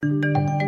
Thank you.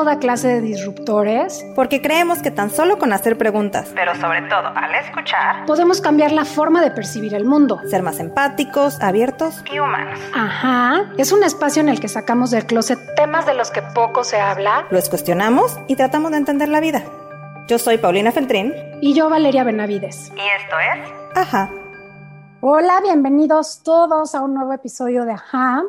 toda clase de disruptores. Porque creemos que tan solo con hacer preguntas, pero sobre todo al escuchar, podemos cambiar la forma de percibir el mundo. Ser más empáticos, abiertos y humanos. Ajá. Es un espacio en el que sacamos del closet temas de los que poco se habla. Los cuestionamos y tratamos de entender la vida. Yo soy Paulina Feltrín. Y yo Valeria Benavides. Y esto es... Ajá. Hola, bienvenidos todos a un nuevo episodio de Ajá.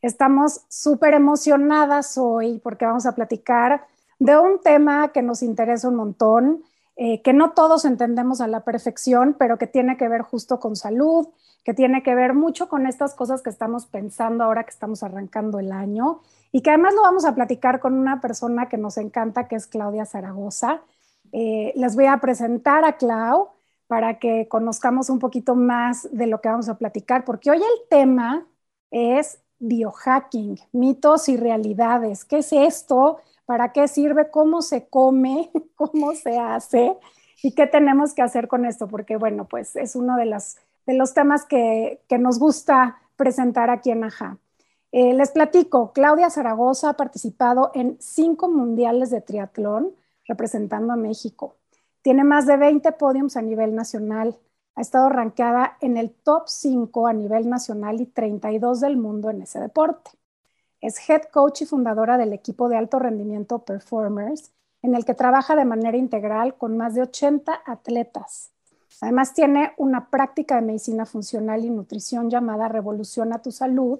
Estamos súper emocionadas hoy porque vamos a platicar de un tema que nos interesa un montón, eh, que no todos entendemos a la perfección, pero que tiene que ver justo con salud, que tiene que ver mucho con estas cosas que estamos pensando ahora que estamos arrancando el año y que además lo vamos a platicar con una persona que nos encanta, que es Claudia Zaragoza. Eh, les voy a presentar a Clau para que conozcamos un poquito más de lo que vamos a platicar, porque hoy el tema es biohacking, mitos y realidades. ¿Qué es esto? ¿Para qué sirve? ¿Cómo se come? ¿Cómo se hace? ¿Y qué tenemos que hacer con esto? Porque, bueno, pues es uno de, de los temas que, nos gusta presentar aquí en AJA. Eh, les platico, Claudia Zaragoza ha participado en cinco mundiales de triatlón representando a México. Tiene más de 20 podiums a nivel nacional ha estado rankeada en el top 5 a nivel nacional y 32 del mundo en ese deporte. Es head coach y fundadora del equipo de alto rendimiento Performers, en el que trabaja de manera integral con más de 80 atletas. Además tiene una práctica de medicina funcional y nutrición llamada Revolución a tu Salud,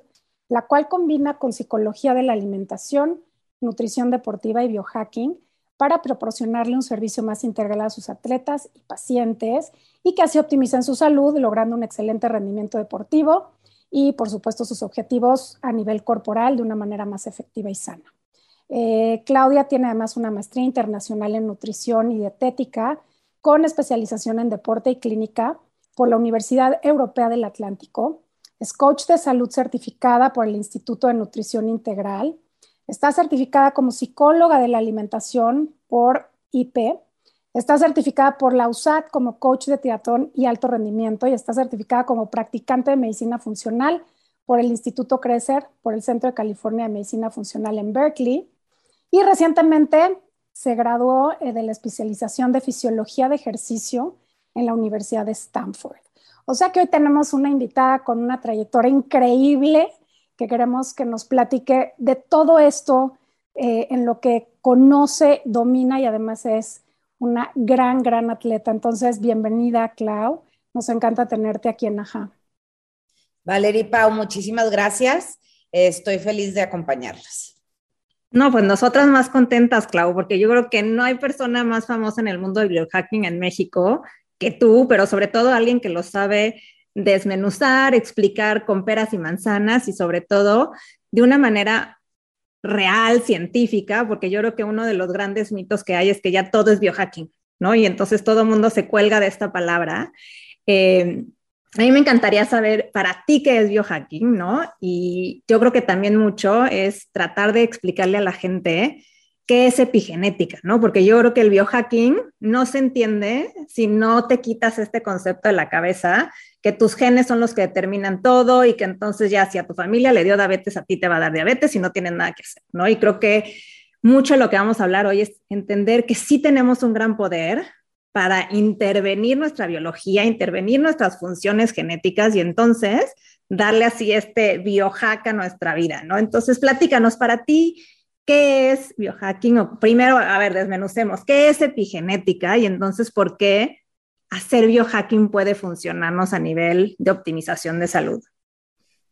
la cual combina con psicología de la alimentación, nutrición deportiva y biohacking para proporcionarle un servicio más integral a sus atletas y pacientes y que así optimicen su salud, logrando un excelente rendimiento deportivo y, por supuesto, sus objetivos a nivel corporal de una manera más efectiva y sana. Eh, Claudia tiene además una maestría internacional en nutrición y dietética con especialización en deporte y clínica por la Universidad Europea del Atlántico. Es coach de salud certificada por el Instituto de Nutrición Integral Está certificada como psicóloga de la alimentación por IP. Está certificada por la USAT como coach de triatlón y alto rendimiento y está certificada como practicante de medicina funcional por el Instituto Crecer, por el Centro de California de Medicina Funcional en Berkeley. Y recientemente se graduó eh, de la especialización de fisiología de ejercicio en la Universidad de Stanford. O sea que hoy tenemos una invitada con una trayectoria increíble que queremos que nos platique de todo esto eh, en lo que conoce, domina y además es una gran, gran atleta. Entonces, bienvenida, Clau. Nos encanta tenerte aquí en Aja. Valeria Pau, muchísimas gracias. Estoy feliz de acompañarlas. No, pues nosotras más contentas, Clau, porque yo creo que no hay persona más famosa en el mundo del biohacking en México que tú, pero sobre todo alguien que lo sabe desmenuzar, explicar con peras y manzanas y sobre todo de una manera real, científica, porque yo creo que uno de los grandes mitos que hay es que ya todo es biohacking, ¿no? Y entonces todo mundo se cuelga de esta palabra. Eh, a mí me encantaría saber para ti qué es biohacking, ¿no? Y yo creo que también mucho es tratar de explicarle a la gente qué es epigenética, ¿no? Porque yo creo que el biohacking no se entiende si no te quitas este concepto de la cabeza, que tus genes son los que determinan todo y que entonces ya si a tu familia le dio diabetes, a ti te va a dar diabetes y no tienes nada que hacer, ¿no? Y creo que mucho de lo que vamos a hablar hoy es entender que sí tenemos un gran poder para intervenir nuestra biología, intervenir nuestras funciones genéticas y entonces darle así este biohack a nuestra vida, ¿no? Entonces, platícanos para ti, ¿qué es biohacking? O primero, a ver, desmenucemos, ¿qué es epigenética? Y entonces, ¿por qué hacer biohacking puede funcionarnos a nivel de optimización de salud?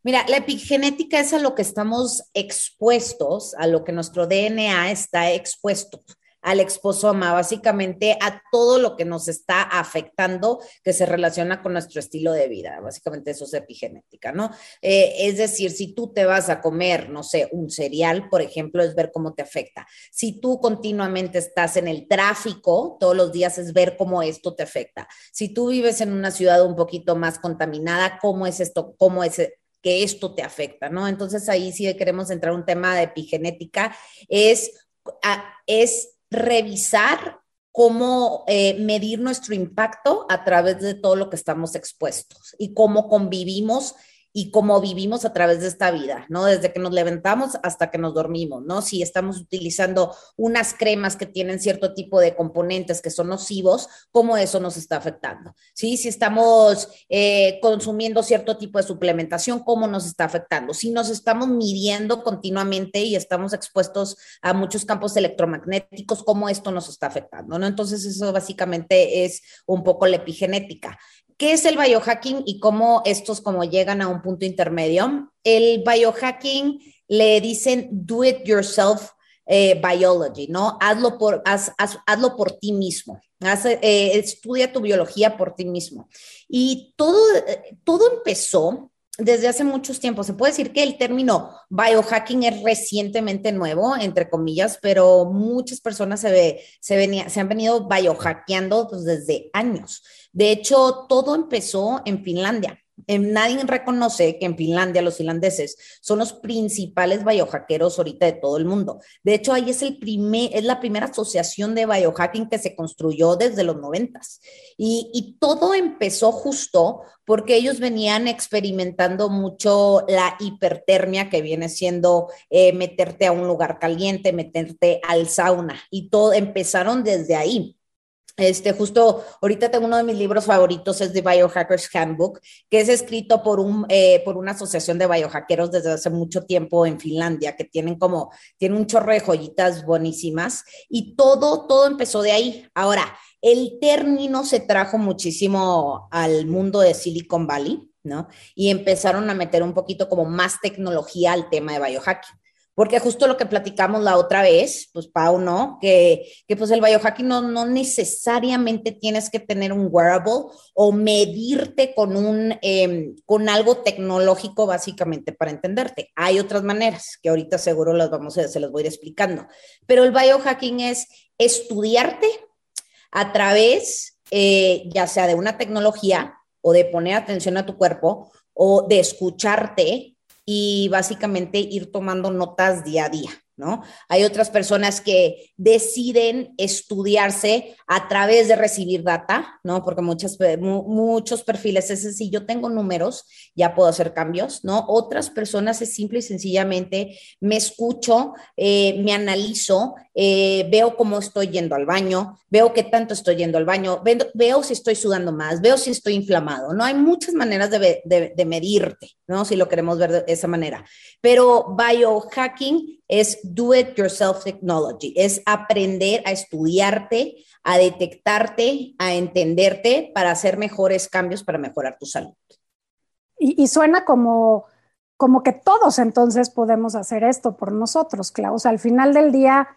Mira, la epigenética es a lo que estamos expuestos, a lo que nuestro DNA está expuesto, al exposoma, básicamente a todo lo que nos está afectando que se relaciona con nuestro estilo de vida. Básicamente eso es epigenética, ¿no? Eh, es decir, si tú te vas a comer, no sé, un cereal, por ejemplo, es ver cómo te afecta. Si tú continuamente estás en el tráfico, todos los días es ver cómo esto te afecta. Si tú vives en una ciudad un poquito más contaminada, ¿cómo es esto? ¿Cómo es que esto te afecta, ¿no? Entonces ahí sí queremos entrar un tema de epigenética, es, es revisar cómo eh, medir nuestro impacto a través de todo lo que estamos expuestos y cómo convivimos y cómo vivimos a través de esta vida, ¿no? Desde que nos levantamos hasta que nos dormimos, ¿no? Si estamos utilizando unas cremas que tienen cierto tipo de componentes que son nocivos, ¿cómo eso nos está afectando? ¿Sí? Si estamos eh, consumiendo cierto tipo de suplementación, ¿cómo nos está afectando? Si nos estamos midiendo continuamente y estamos expuestos a muchos campos electromagnéticos, ¿cómo esto nos está afectando? ¿no? Entonces, eso básicamente es un poco la epigenética. ¿Qué es el biohacking y cómo estos como llegan a un punto intermedio? El biohacking le dicen do it yourself eh, biology, ¿no? Hazlo por, hazlo por ti mismo. Eh, estudia tu biología por ti mismo. Y todo, todo empezó desde hace muchos tiempos. Se puede decir que el término biohacking es recientemente nuevo, entre comillas, pero muchas personas se, venía, se han venido biohackeando pues, desde años. De hecho, todo empezó en Finlandia. Nadie reconoce que en Finlandia los finlandeses son los principales biohackeros ahorita de todo el mundo. De hecho, ahí es, el primer, es la primera asociación de biohacking que se construyó desde los noventas. Y, y todo empezó justo porque ellos venían experimentando mucho la hipertermia que viene siendo eh, meterte a un lugar caliente, meterte al sauna. Y todo empezaron desde ahí. Este, justo ahorita tengo uno de mis libros favoritos, es The Biohackers Handbook, que es escrito por, un, eh, por una asociación de biohackeros desde hace mucho tiempo en Finlandia, que tienen como, tiene un chorro de joyitas buenísimas y todo, todo empezó de ahí. Ahora, el término se trajo muchísimo al mundo de Silicon Valley, ¿no? Y empezaron a meter un poquito como más tecnología al tema de biohacking porque justo lo que platicamos la otra vez, pues Pau, ¿no? Que, que pues el biohacking no, no necesariamente tienes que tener un wearable o medirte con, un, em, con algo tecnológico básicamente para entenderte. Hay otras maneras que ahorita seguro las vamos a, se las voy a ir explicando, pero el biohacking es estudiarte a través, eh, ya sea de una tecnología o de poner atención a tu cuerpo o de escucharte y básicamente ir tomando notas día a día. ¿No? Hay otras personas que deciden estudiarse a través de recibir data, ¿no? Porque muchas, muchos perfiles es si yo tengo números, ya puedo hacer cambios, ¿no? Otras personas es simple y sencillamente me escucho, eh, me analizo, eh, veo cómo estoy yendo al baño, veo qué tanto estoy yendo al baño, veo, si estoy sudando más, veo si estoy inflamado, ¿no? Hay muchas maneras de, de medirte, ¿no? Si lo queremos ver de esa manera. Pero biohacking es do it yourself technology, es aprender a estudiarte, a detectarte, a entenderte para hacer mejores cambios para mejorar tu salud. Y, suena como, como que todos entonces podemos hacer esto por nosotros, Klaus. al final del día,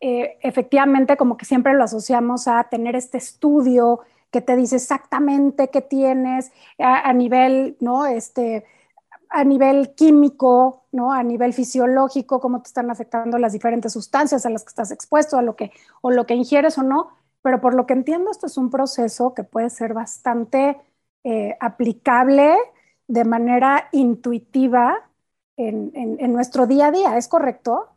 eh, efectivamente, como que siempre lo asociamos a tener este estudio que te dice exactamente qué tienes a, a nivel, ¿no? Este, a nivel químico, ¿no? A nivel fisiológico, cómo te están afectando las diferentes sustancias a las que estás expuesto, a lo que, o lo que ingieres o no. Pero por lo que entiendo, esto es un proceso que puede ser bastante eh, aplicable de manera intuitiva en, nuestro día a día, ¿es correcto?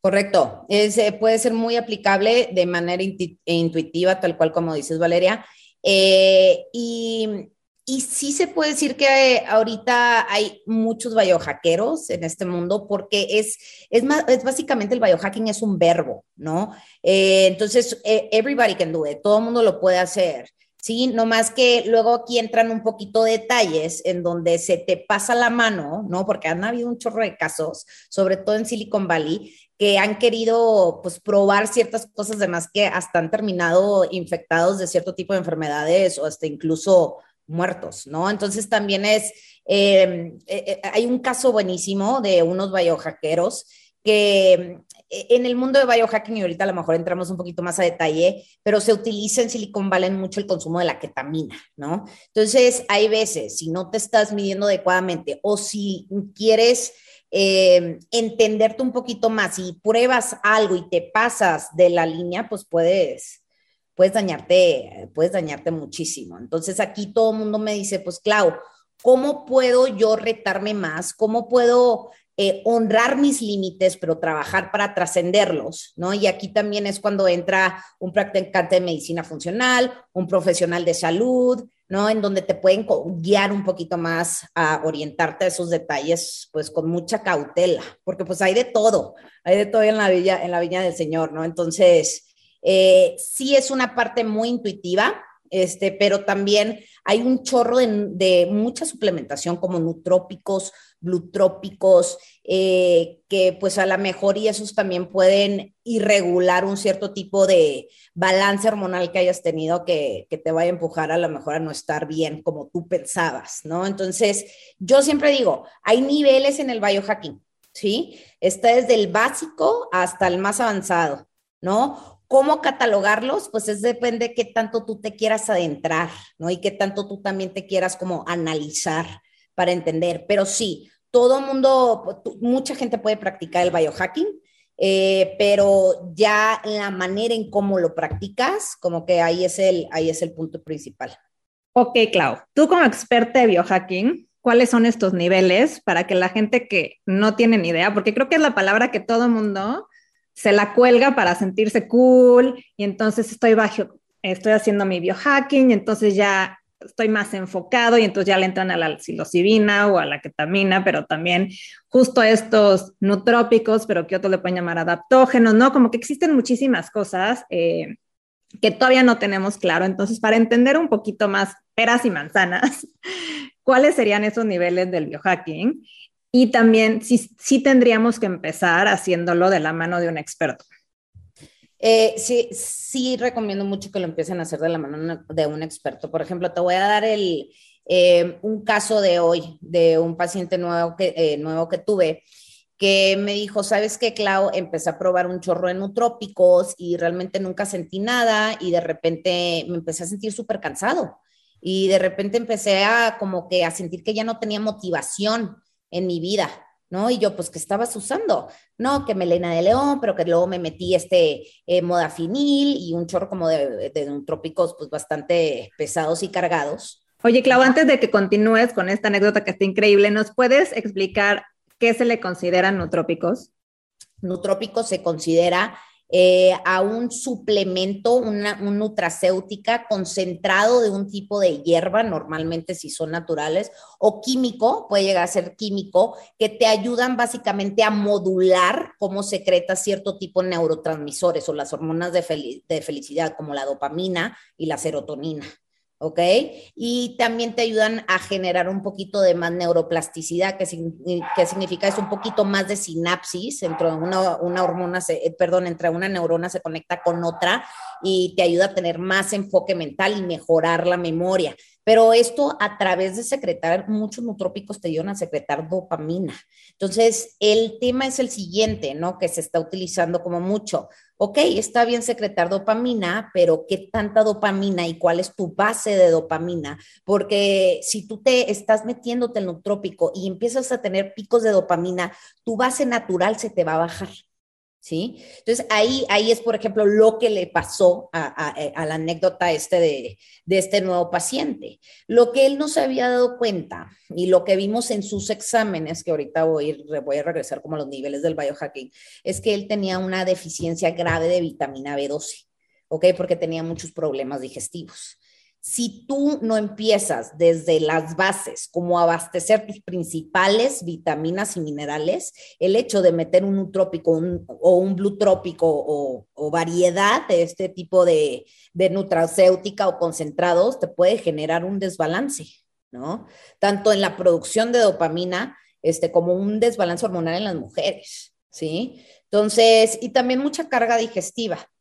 Correcto, eh, puede ser muy aplicable de manera intuitiva, tal cual como dices, Valeria. Eh, y y sí se puede decir que eh, ahorita hay muchos biohackeros en este mundo porque es, es, más, es básicamente el biohacking es un verbo, ¿no? Eh, entonces, eh, everybody can do it, todo el mundo lo puede hacer. Sí, no más que luego aquí entran un poquito detalles en donde se te pasa la mano, ¿no? Porque han habido un chorro de casos, sobre todo en Silicon Valley, que han querido pues probar ciertas cosas de más que hasta han terminado infectados de cierto tipo de enfermedades o hasta incluso muertos, ¿no? Entonces también es, eh, eh, hay un caso buenísimo de unos biohackeros que eh, en el mundo de biohacking, y ahorita a lo mejor entramos un poquito más a detalle, pero se utiliza en Silicon Valley mucho el consumo de la ketamina, ¿no? Entonces, hay veces, si no te estás midiendo adecuadamente o si quieres entenderte un poquito más y pruebas algo y te pasas de la línea, pues puedes, puedes dañarte, puedes dañarte muchísimo. Entonces, aquí todo el mundo me dice, pues, Clau, ¿cómo puedo yo retarme más? ¿Cómo puedo eh, honrar mis límites, pero trabajar para trascenderlos, ¿no? Y aquí también es cuando entra un practicante de medicina funcional, un profesional de salud, ¿no? En donde te pueden guiar un poquito más a orientarte a esos detalles, pues con mucha cautela, porque pues hay de todo, hay de todo en la villa, en la viña del Señor, ¿no? Entonces, eh, sí es una parte muy intuitiva, este, pero también hay un chorro de, mucha suplementación como nutrópicos, glutrópicos, eh, que pues a lo mejor y esos también pueden irregular un cierto tipo de balance hormonal que hayas tenido que, que te vaya a empujar a lo mejor a no estar bien como tú pensabas, ¿no? Entonces, yo siempre digo, hay niveles en el biohacking, ¿sí? Está desde el básico hasta el más avanzado, ¿no? ¿Cómo catalogarlos? Pues es depende de qué tanto tú te quieras adentrar, ¿no? Y qué tanto tú también te quieras como analizar para entender. Pero sí, todo mundo, mucha gente puede practicar el biohacking, eh, pero ya la manera en cómo lo practicas, como que ahí es el, ahí es el punto principal. Ok, Clau, tú como experta de biohacking, ¿cuáles son estos niveles para que la gente que no tiene ni idea, porque creo que es la palabra que todo mundo se la cuelga para sentirse cool y entonces estoy bajo, estoy haciendo mi biohacking y entonces ya estoy más enfocado y entonces ya le entran a la psilocibina o a la ketamina, pero también justo estos nutrópicos, pero que otros le pueden llamar adaptógenos, ¿no? Como que existen muchísimas cosas eh, que todavía no tenemos claro. Entonces, para entender un poquito más peras y manzanas, ¿cuáles serían esos niveles del biohacking? Y también sí, sí tendríamos que empezar haciéndolo de la mano de un experto. Eh, sí, sí recomiendo mucho que lo empiecen a hacer de la mano de un experto. Por ejemplo, te voy a dar el, eh, un caso de hoy de un paciente nuevo que, eh, nuevo que tuve que me dijo, ¿sabes qué, Clau? Empecé a probar un chorro de nutrópicos y realmente nunca sentí nada y de repente me empecé a sentir súper cansado y de repente empecé a como que a sentir que ya no tenía motivación en mi vida, ¿no? Y yo, pues, ¿qué estabas usando? No, que melena de león, pero que luego me metí este eh, modafinil y un chorro como de, de, nutrópicos, pues, bastante pesados y cargados. Oye, Clau, antes de que continúes con esta anécdota que está increíble, ¿nos puedes explicar qué se le consideran nutrópicos? Nutrópicos se considera eh, a un suplemento, una, nutracéutica concentrado de un tipo de hierba, normalmente si son naturales, o químico, puede llegar a ser químico, que te ayudan básicamente a modular cómo secreta cierto tipo de neurotransmisores o las hormonas de, de felicidad, como la dopamina y la serotonina. ¿Ok? Y también te ayudan a generar un poquito de más neuroplasticidad, que, significa es un poquito más de sinapsis, entre una, hormona, eh, perdón, entre una neurona se conecta con otra y te ayuda a tener más enfoque mental y mejorar la memoria. Pero esto a través de secretar, muchos nutrópicos te ayudan a secretar dopamina. Entonces, el tema es el siguiente, ¿no? Que se está utilizando como mucho. Ok, está bien secretar dopamina, pero ¿qué tanta dopamina y cuál es tu base de dopamina? Porque si tú te estás metiéndote en nutrópico y empiezas a tener picos de dopamina, tu base natural se te va a bajar. ¿Sí? Entonces ahí, ahí es, por ejemplo, lo que le pasó a, la anécdota este de, de, este nuevo paciente. Lo que él no se había dado cuenta y lo que vimos en sus exámenes, que ahorita voy, voy a regresar como a los niveles del biohacking, es que él tenía una deficiencia grave de vitamina B12, ¿ok? Porque tenía muchos problemas digestivos si tú no empiezas desde las bases, como abastecer tus principales vitaminas y minerales, el hecho de meter un nutrópico o un blutrópico o, variedad de este tipo de, de nutracéutica o concentrados te puede generar un desbalance, ¿no? Tanto en la producción de dopamina este, como un desbalance hormonal en las mujeres, ¿sí? Entonces, y también mucha carga digestiva.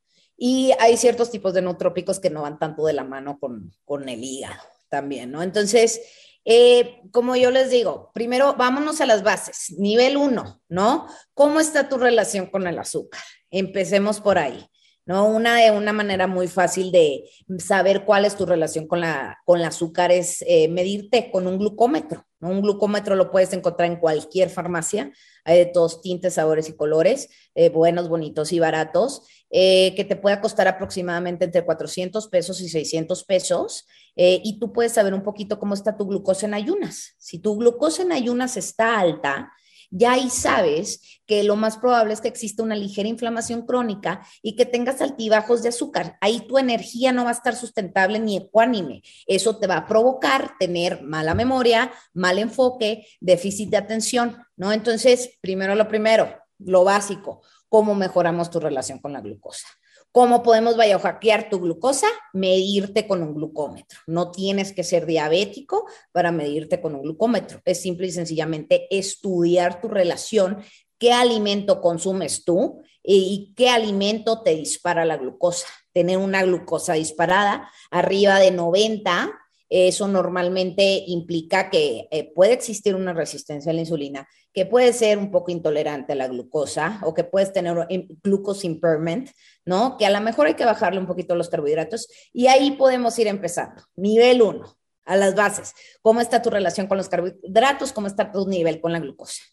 Y hay ciertos tipos de nootrópicos que no van tanto de la mano con, con el hígado también, ¿no? Entonces, Eh, como yo les digo, primero vámonos a las bases. Nivel uno, ¿no? ¿Cómo está tu relación con el azúcar? Empecemos por ahí. ¿no? Una una manera muy fácil de saber cuál es tu relación con la, con el azúcar es eh, medirte con un glucómetro. Un glucómetro lo puedes encontrar en cualquier farmacia. Hay de todos tintes, sabores y colores, eh, buenos, bonitos y baratos, eh, que te puede costar aproximadamente entre 400 pesos y 600 pesos. y tú puedes saber un poquito cómo está tu glucosa en ayunas. Si tu glucosa en ayunas está alta, ya ahí sabes que lo más probable es que exista una ligera inflamación crónica y que tengas altibajos de azúcar. Ahí tu energía no va a estar sustentable ni ecuánime. Eso te va a provocar tener mala memoria, mal enfoque, déficit de atención, ¿no? Entonces, primero lo primero, lo básico, cómo mejoramos tu relación con la glucosa. ¿Cómo podemos hackear tu glucosa? Medirte con un glucómetro. No tienes que ser diabético para medirte con un glucómetro. Es simple y sencillamente estudiar tu relación, qué alimento consumes tú y qué alimento te dispara la glucosa. Tener una glucosa disparada arriba de 90 eso normalmente implica que eh, puede existir una resistencia a la insulina, que puede ser un poco intolerante a la glucosa o que puedes tener glucose impairment, ¿no? Que a lo mejor hay que bajarle un poquito los carbohidratos y ahí podemos ir empezando. Nivel 1, a las bases. ¿Cómo está tu relación con los carbohidratos? ¿Cómo está tu nivel con la glucosa?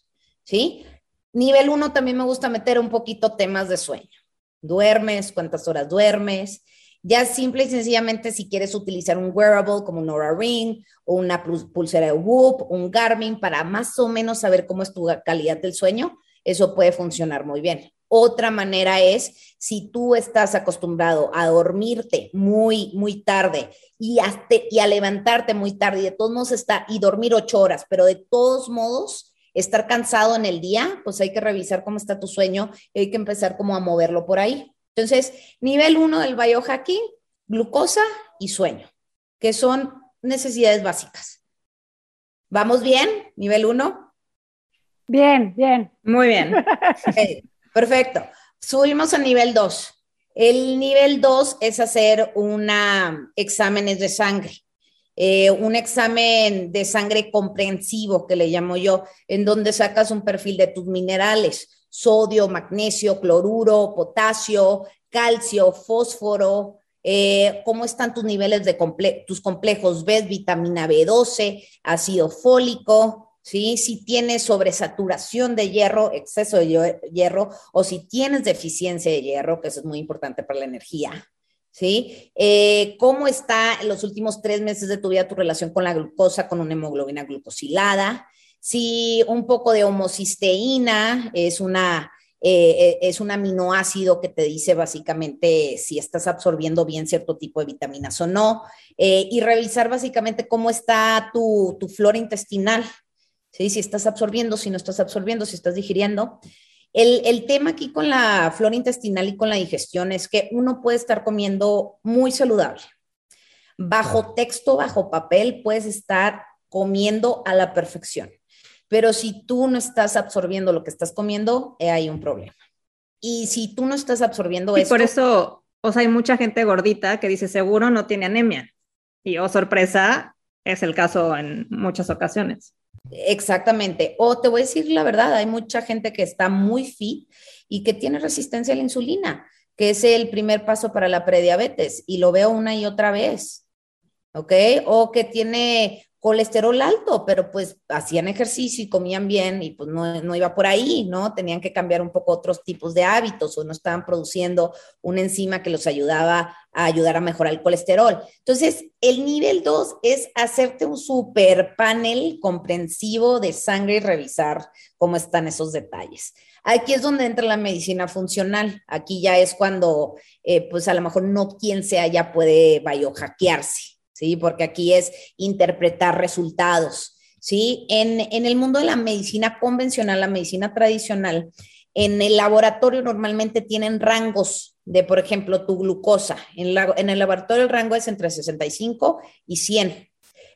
¿Sí? Nivel 1 también me gusta meter un poquito temas de sueño. ¿Duermes? ¿Cuántas horas duermes? Ya simple y sencillamente si quieres utilizar un wearable como un Aura Ring o una pulsera de Whoop, un Garmin para más o menos saber cómo es tu calidad del sueño, eso puede funcionar muy bien. Otra manera es si tú estás acostumbrado a dormirte muy, muy tarde y, y a levantarte muy tarde y de todos modos está y dormir ocho horas, pero de todos modos estar cansado en el día, pues hay que revisar cómo está tu sueño y hay que empezar como a moverlo por ahí. Entonces, nivel uno del biohacking, glucosa y sueño, que son necesidades básicas. ¿Vamos bien? Nivel uno. Bien, bien. Muy bien. perfecto. Subimos a nivel dos. El nivel dos es hacer una exámenes de sangre. Eh, un examen de sangre comprensivo, que le llamo yo, en donde sacas un perfil de tus minerales sodio, magnesio, cloruro, potasio, calcio, fósforo, eh, cómo están tus niveles de tus complejos B, vitamina B12, ácido fólico, ¿sí? si tienes sobresaturación de hierro, exceso de hierro, o si tienes deficiencia de hierro, que eso es muy importante para la energía. ¿Sí? Eh, ¿Cómo está en los últimos tres meses de tu vida tu relación con la glucosa, con una hemoglobina glucosilada? Si un poco de homocisteína es una eh, eh, es un aminoácido que te dice básicamente si estás absorbiendo bien cierto tipo de vitaminas o no, y revisar básicamente cómo está tu, flora intestinal, ¿sí? si estás absorbiendo, si no estás absorbiendo, si estás digiriendo. El, el, tema aquí con la flora intestinal y con la digestión es que uno puede estar comiendo muy saludable. Bajo texto, bajo papel, puedes estar comiendo a la perfección. Pero si tú no estás absorbiendo lo que estás comiendo, eh, hay un problema. Y si tú no estás absorbiendo por eso, o sea, hay mucha gente gordita que dice seguro no tiene anemia. Y oh, sorpresa, es el caso en muchas ocasiones. Exactamente. O te voy a decir la verdad, hay mucha gente que está muy fit y que tiene resistencia a la insulina, que es el primer paso para la prediabetes y lo veo una y otra vez. ¿Ok? O que tiene colesterol alto, pero pues hacían ejercicio y comían bien y pues no, iba por ahí, ¿no? Tenían que cambiar un poco otros tipos de hábitos o no estaban produciendo una enzima que los ayudaba a ayudar a mejorar el colesterol. Entonces, el nivel 2 es hacerte un super panel comprensivo de sangre y revisar cómo están esos detalles. Aquí es donde entra la medicina funcional. Aquí ya es cuando, eh, pues a lo mejor no quien sea ya puede biohackearse. ¿Sí? Porque aquí es interpretar resultados, ¿sí? En, el mundo de la medicina convencional, la medicina tradicional, en el laboratorio normalmente tienen rangos de, por ejemplo, tu glucosa. En, en el laboratorio el rango es entre 65 y 100.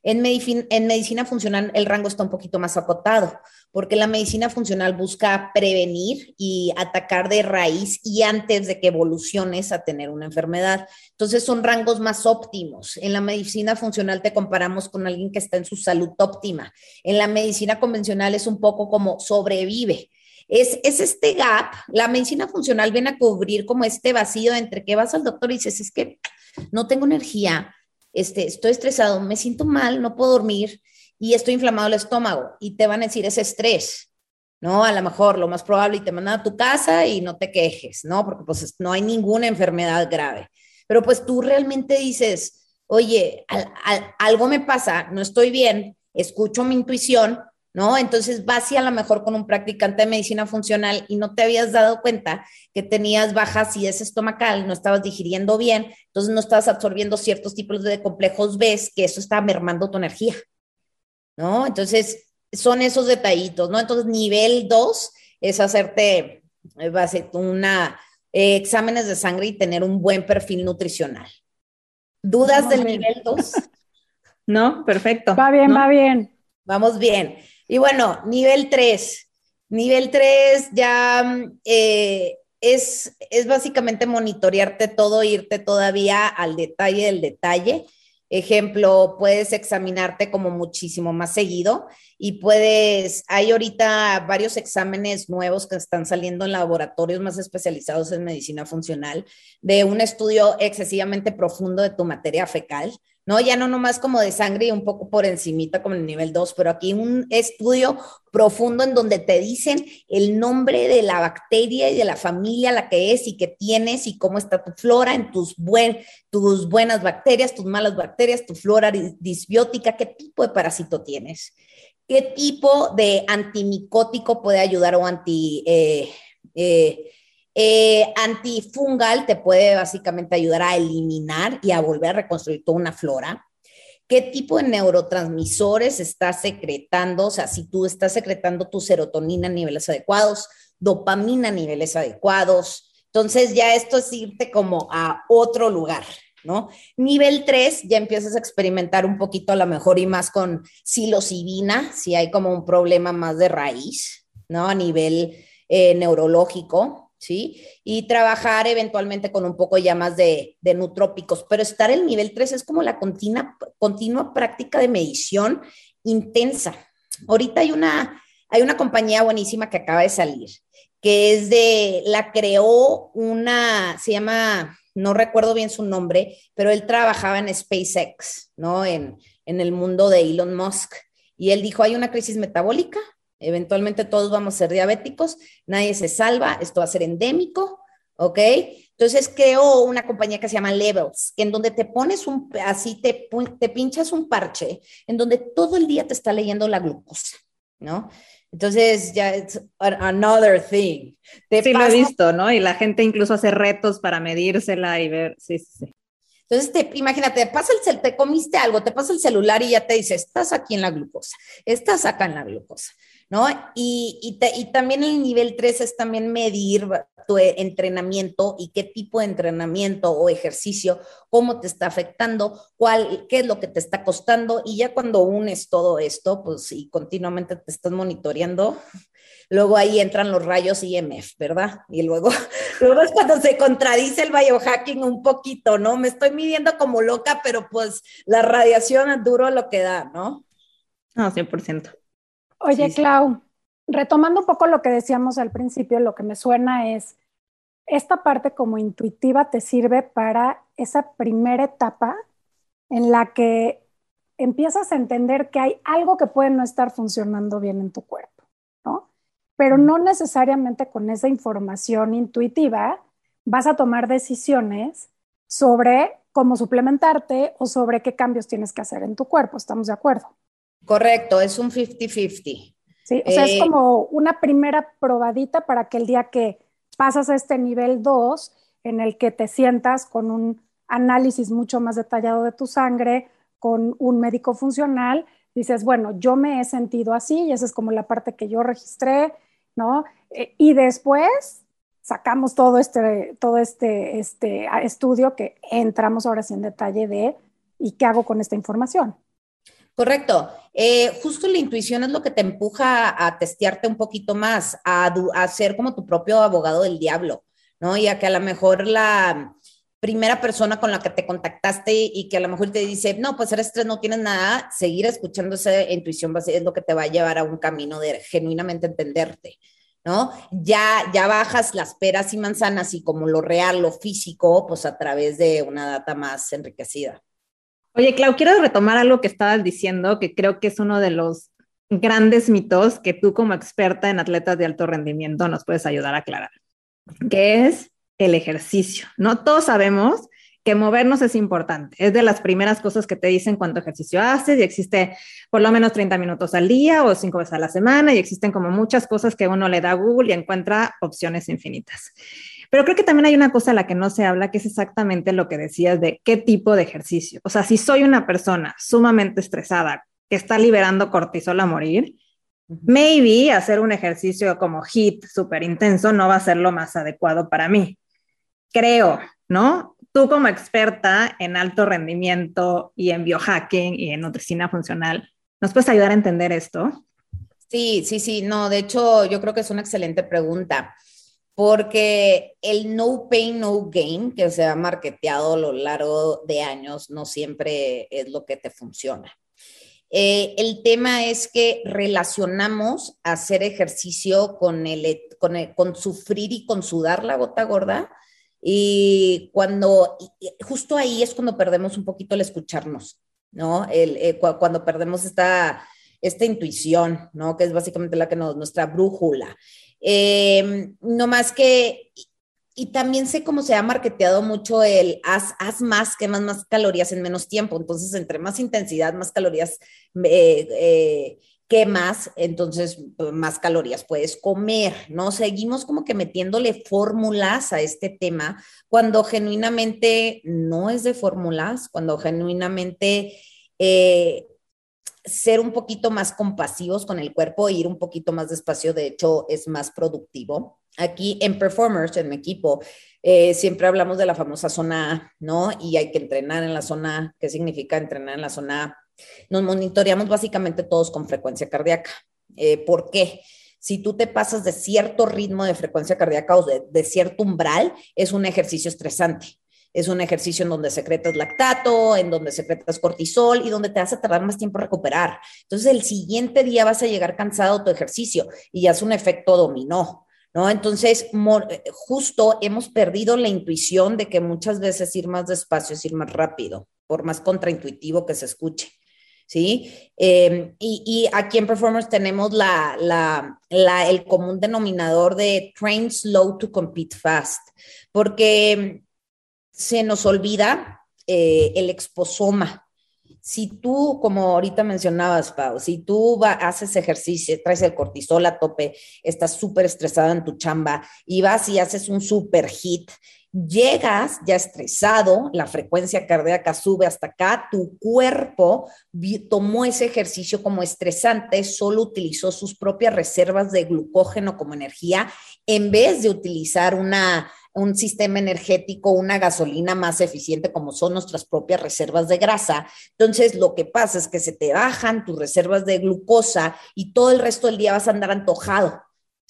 En, en medicina funcional el rango está un poquito más acotado, porque la medicina funcional busca prevenir y atacar de raíz y antes de que evoluciones a tener una enfermedad. Entonces son rangos más óptimos. En la medicina funcional te comparamos con alguien que está en su salud óptima. En la medicina convencional es un poco como sobrevive. Es, es, este gap, la medicina funcional viene a cubrir como este vacío entre que vas al doctor y dices, es que no tengo energía, este, estoy estresado, me siento mal, no puedo dormir y estoy inflamado el estómago y te van a decir ese estrés, ¿no? A lo mejor lo más probable y te mandan a tu casa y no te quejes, ¿no? Porque pues no hay ninguna enfermedad grave. Pero pues tú realmente dices, oye, algo me pasa, no estoy bien, escucho mi intuición, ¿no? Entonces vas y a lo mejor con un practicante de medicina funcional y no te habías dado cuenta que tenías baja acidez estomacal, no estabas digiriendo bien, entonces no estabas absorbiendo ciertos tipos de complejos B, que eso está mermando tu energía, ¿no? Entonces son esos detallitos, ¿no? Entonces nivel 2 es hacerte eh, una eh, exámenes de sangre y tener un buen perfil nutricional. ¿Dudas del nivel 2? No, perfecto. Va bien, va bien. Vamos bien. Y bueno, nivel 3. Nivel 3 ya eh, es, es básicamente monitorearte todo, irte todavía al detalle del detalle. Ejemplo, puedes examinarte como muchísimo más seguido y puedes, hay ahorita varios exámenes nuevos que están saliendo en laboratorios más especializados en medicina funcional de un estudio excesivamente profundo de tu materia fecal ¿no? Ya no nomás como de sangre y un poco por encimita como en el nivel 2, pero aquí un estudio profundo en donde te dicen el nombre de la bacteria y de la familia, la que es y que tienes y cómo está tu flora en tus, buen, tus buenas bacterias, tus malas bacterias, tu flora disbiótica, qué tipo de parásito tienes, qué tipo de antimicótico puede ayudar o anti... Eh, eh, eh, antifungal te puede básicamente ayudar a eliminar y a volver a reconstruir toda una flora. ¿Qué tipo de neurotransmisores estás secretando? O sea, si tú estás secretando tu serotonina a niveles adecuados, dopamina a niveles adecuados. Entonces ya esto es irte como a otro lugar, ¿no? Nivel 3, ya empiezas a experimentar un poquito a lo mejor y más con psilocibina, si hay como un problema más de raíz, ¿no? A nivel eh, neurológico. ¿Sí? Y trabajar eventualmente con un poco ya más de, nutrópicos, pero estar en el nivel 3 es como la continua, continua práctica de medición intensa. Ahorita hay una, hay una compañía buenísima que acaba de salir, que es de, la creó una, se llama, no recuerdo bien su nombre, pero él trabajaba en SpaceX, ¿no? En, en el mundo de Elon Musk. Y él dijo, hay una crisis metabólica, Eventualmente todos vamos a ser diabéticos, nadie se salva, esto va a ser endémico, ¿ok? Entonces creó una compañía que se llama Levels, en donde te pones un, así te, te pinchas un parche, en donde todo el día te está leyendo la glucosa, ¿no? Entonces ya es another thing. sí, lo he visto, ¿no? Y la gente incluso hace retos para medírsela y ver, sí, sí, sí. Entonces, te, imagínate, te, pasa el, te comiste algo, te pasa el celular y ya te dice, estás aquí en la glucosa, estás acá en la glucosa. ¿No? Y, también el nivel 3 es también medir tu entrenamiento y qué tipo de entrenamiento o ejercicio, cómo te está afectando, cuál, qué es lo que te está costando. Y ya cuando unes todo esto, pues y continuamente te estás monitoreando, luego ahí entran los rayos IMF, ¿verdad? Y luego, luego es cuando se contradice el biohacking un poquito, ¿no? Me estoy midiendo como loca, pero pues la radiación es duro lo que da, ¿no? No, 100%. Oye, Clau, retomando un poco lo que decíamos al principio, lo que me suena es, esta parte como intuitiva te sirve para esa primera etapa en la que empiezas a entender que hay algo que puede no estar funcionando bien en tu cuerpo, ¿no? Pero no necesariamente con esa información intuitiva vas a tomar decisiones sobre cómo suplementarte o sobre qué cambios tienes que hacer en tu cuerpo, ¿estamos de acuerdo? Correcto, es un 50-50. Sí, o sea, es eh, como una primera probadita para que el día que pasas a este nivel 2, en el que te sientas con un análisis mucho más detallado de tu sangre, con un médico funcional, dices, bueno, yo me he sentido así y esa es como la parte que yo registré, ¿no? Eh, y después sacamos todo este, todo este, este estudio que entramos ahora sí en detalle de, ¿y qué hago con esta información? Correcto. Eh, justo la intuición es lo que te empuja a testearte un poquito más, a, a ser como tu propio abogado del diablo, ¿no? Y a que a lo mejor la primera persona con la que te contactaste y que a lo mejor te dice, no, pues eres tres, no tienes nada, seguir escuchando esa intuición es lo que te va a llevar a un camino de genuinamente entenderte. ¿no? Ya, ya bajas las peras y manzanas y como lo real, lo físico, pues a través de una data más enriquecida. Oye, Clau, quiero retomar algo que estabas diciendo, que creo que es uno de los grandes mitos que tú como experta en atletas de alto rendimiento nos puedes ayudar a aclarar, que es el ejercicio, ¿no? Todos sabemos que movernos es importante. Es de las primeras cosas que te dicen cuánto ejercicio haces y existe por lo menos 30 minutos al día o cinco veces a la semana y existen como muchas cosas que uno le da a Google y encuentra opciones infinitas. Pero creo que también hay una cosa a la que no se habla, que es exactamente lo que decías de qué tipo de ejercicio. O sea, si soy una persona sumamente estresada que está liberando cortisol a morir, maybe hacer un ejercicio como HIT súper intenso no va a ser lo más adecuado para mí. Creo, ¿no? tú como experta en alto rendimiento y en biohacking y en nutrición funcional, ¿nos puedes ayudar a entender esto? Sí, sí, sí, no, de hecho yo creo que es una excelente pregunta, porque el no pain, no gain que se ha marketeado a lo largo de años no siempre es lo que te funciona. Eh, el tema es que relacionamos hacer ejercicio con, el, con, con sufrir y con sudar la gota gorda y cuando, justo ahí es cuando perdemos un poquito el escucharnos, ¿no? El, eh, cuando perdemos esta, esta intuición, ¿no? Que es básicamente la que nos, nuestra brújula. Em, no más que, y también sé cómo se ha marketeado mucho el haz, haz más, que más, calorías en menos tiempo. Entonces, entre más intensidad, más calorías eh, eh, más, entonces pues, más calorías puedes comer, ¿no? Seguimos como que metiéndole fórmulas a este tema cuando genuinamente no es de fórmulas, cuando genuinamente eh, ser un poquito más compasivos con el cuerpo e ir un poquito más despacio, de hecho, es más productivo. Aquí en Performers, en mi equipo, eh, siempre hablamos de la famosa zona A, ¿no? Y hay que entrenar en la zona A. ¿Qué significa entrenar en la zona A? Nos monitoreamos básicamente todos con frecuencia cardíaca. Eh, ¿Por qué? Si tú te pasas de cierto ritmo de frecuencia cardíaca o de, cierto umbral, es un ejercicio estresante es un ejercicio en donde secretas lactato, en donde secretas cortisol y donde te hace tardar más tiempo recuperar. Entonces, el siguiente día vas a llegar cansado a tu ejercicio y ya es un efecto dominó, ¿no? Entonces, justo hemos perdido la intuición de que muchas veces ir más despacio es ir más rápido, por más contraintuitivo que se escuche. ¿sí? Em, y, aquí en Performance tenemos la, el común denominador de train slow to compete fast, porque se nos olvida eh, el exposoma. Si tú, como ahorita mencionabas, Pau, si tú haces ejercicio, traes el cortisol a tope, estás súper estresada en tu chamba y vas y haces un super hit llegas ya estresado, la frecuencia cardíaca sube hasta acá, tu cuerpo tomó ese ejercicio como estresante, solo utilizó sus propias reservas de glucógeno como energía en vez de utilizar una, un sistema energético, una gasolina más eficiente como son nuestras propias reservas de grasa. Entonces, lo que pasa es que se te bajan tus reservas de glucosa y todo el resto del día vas a andar antojado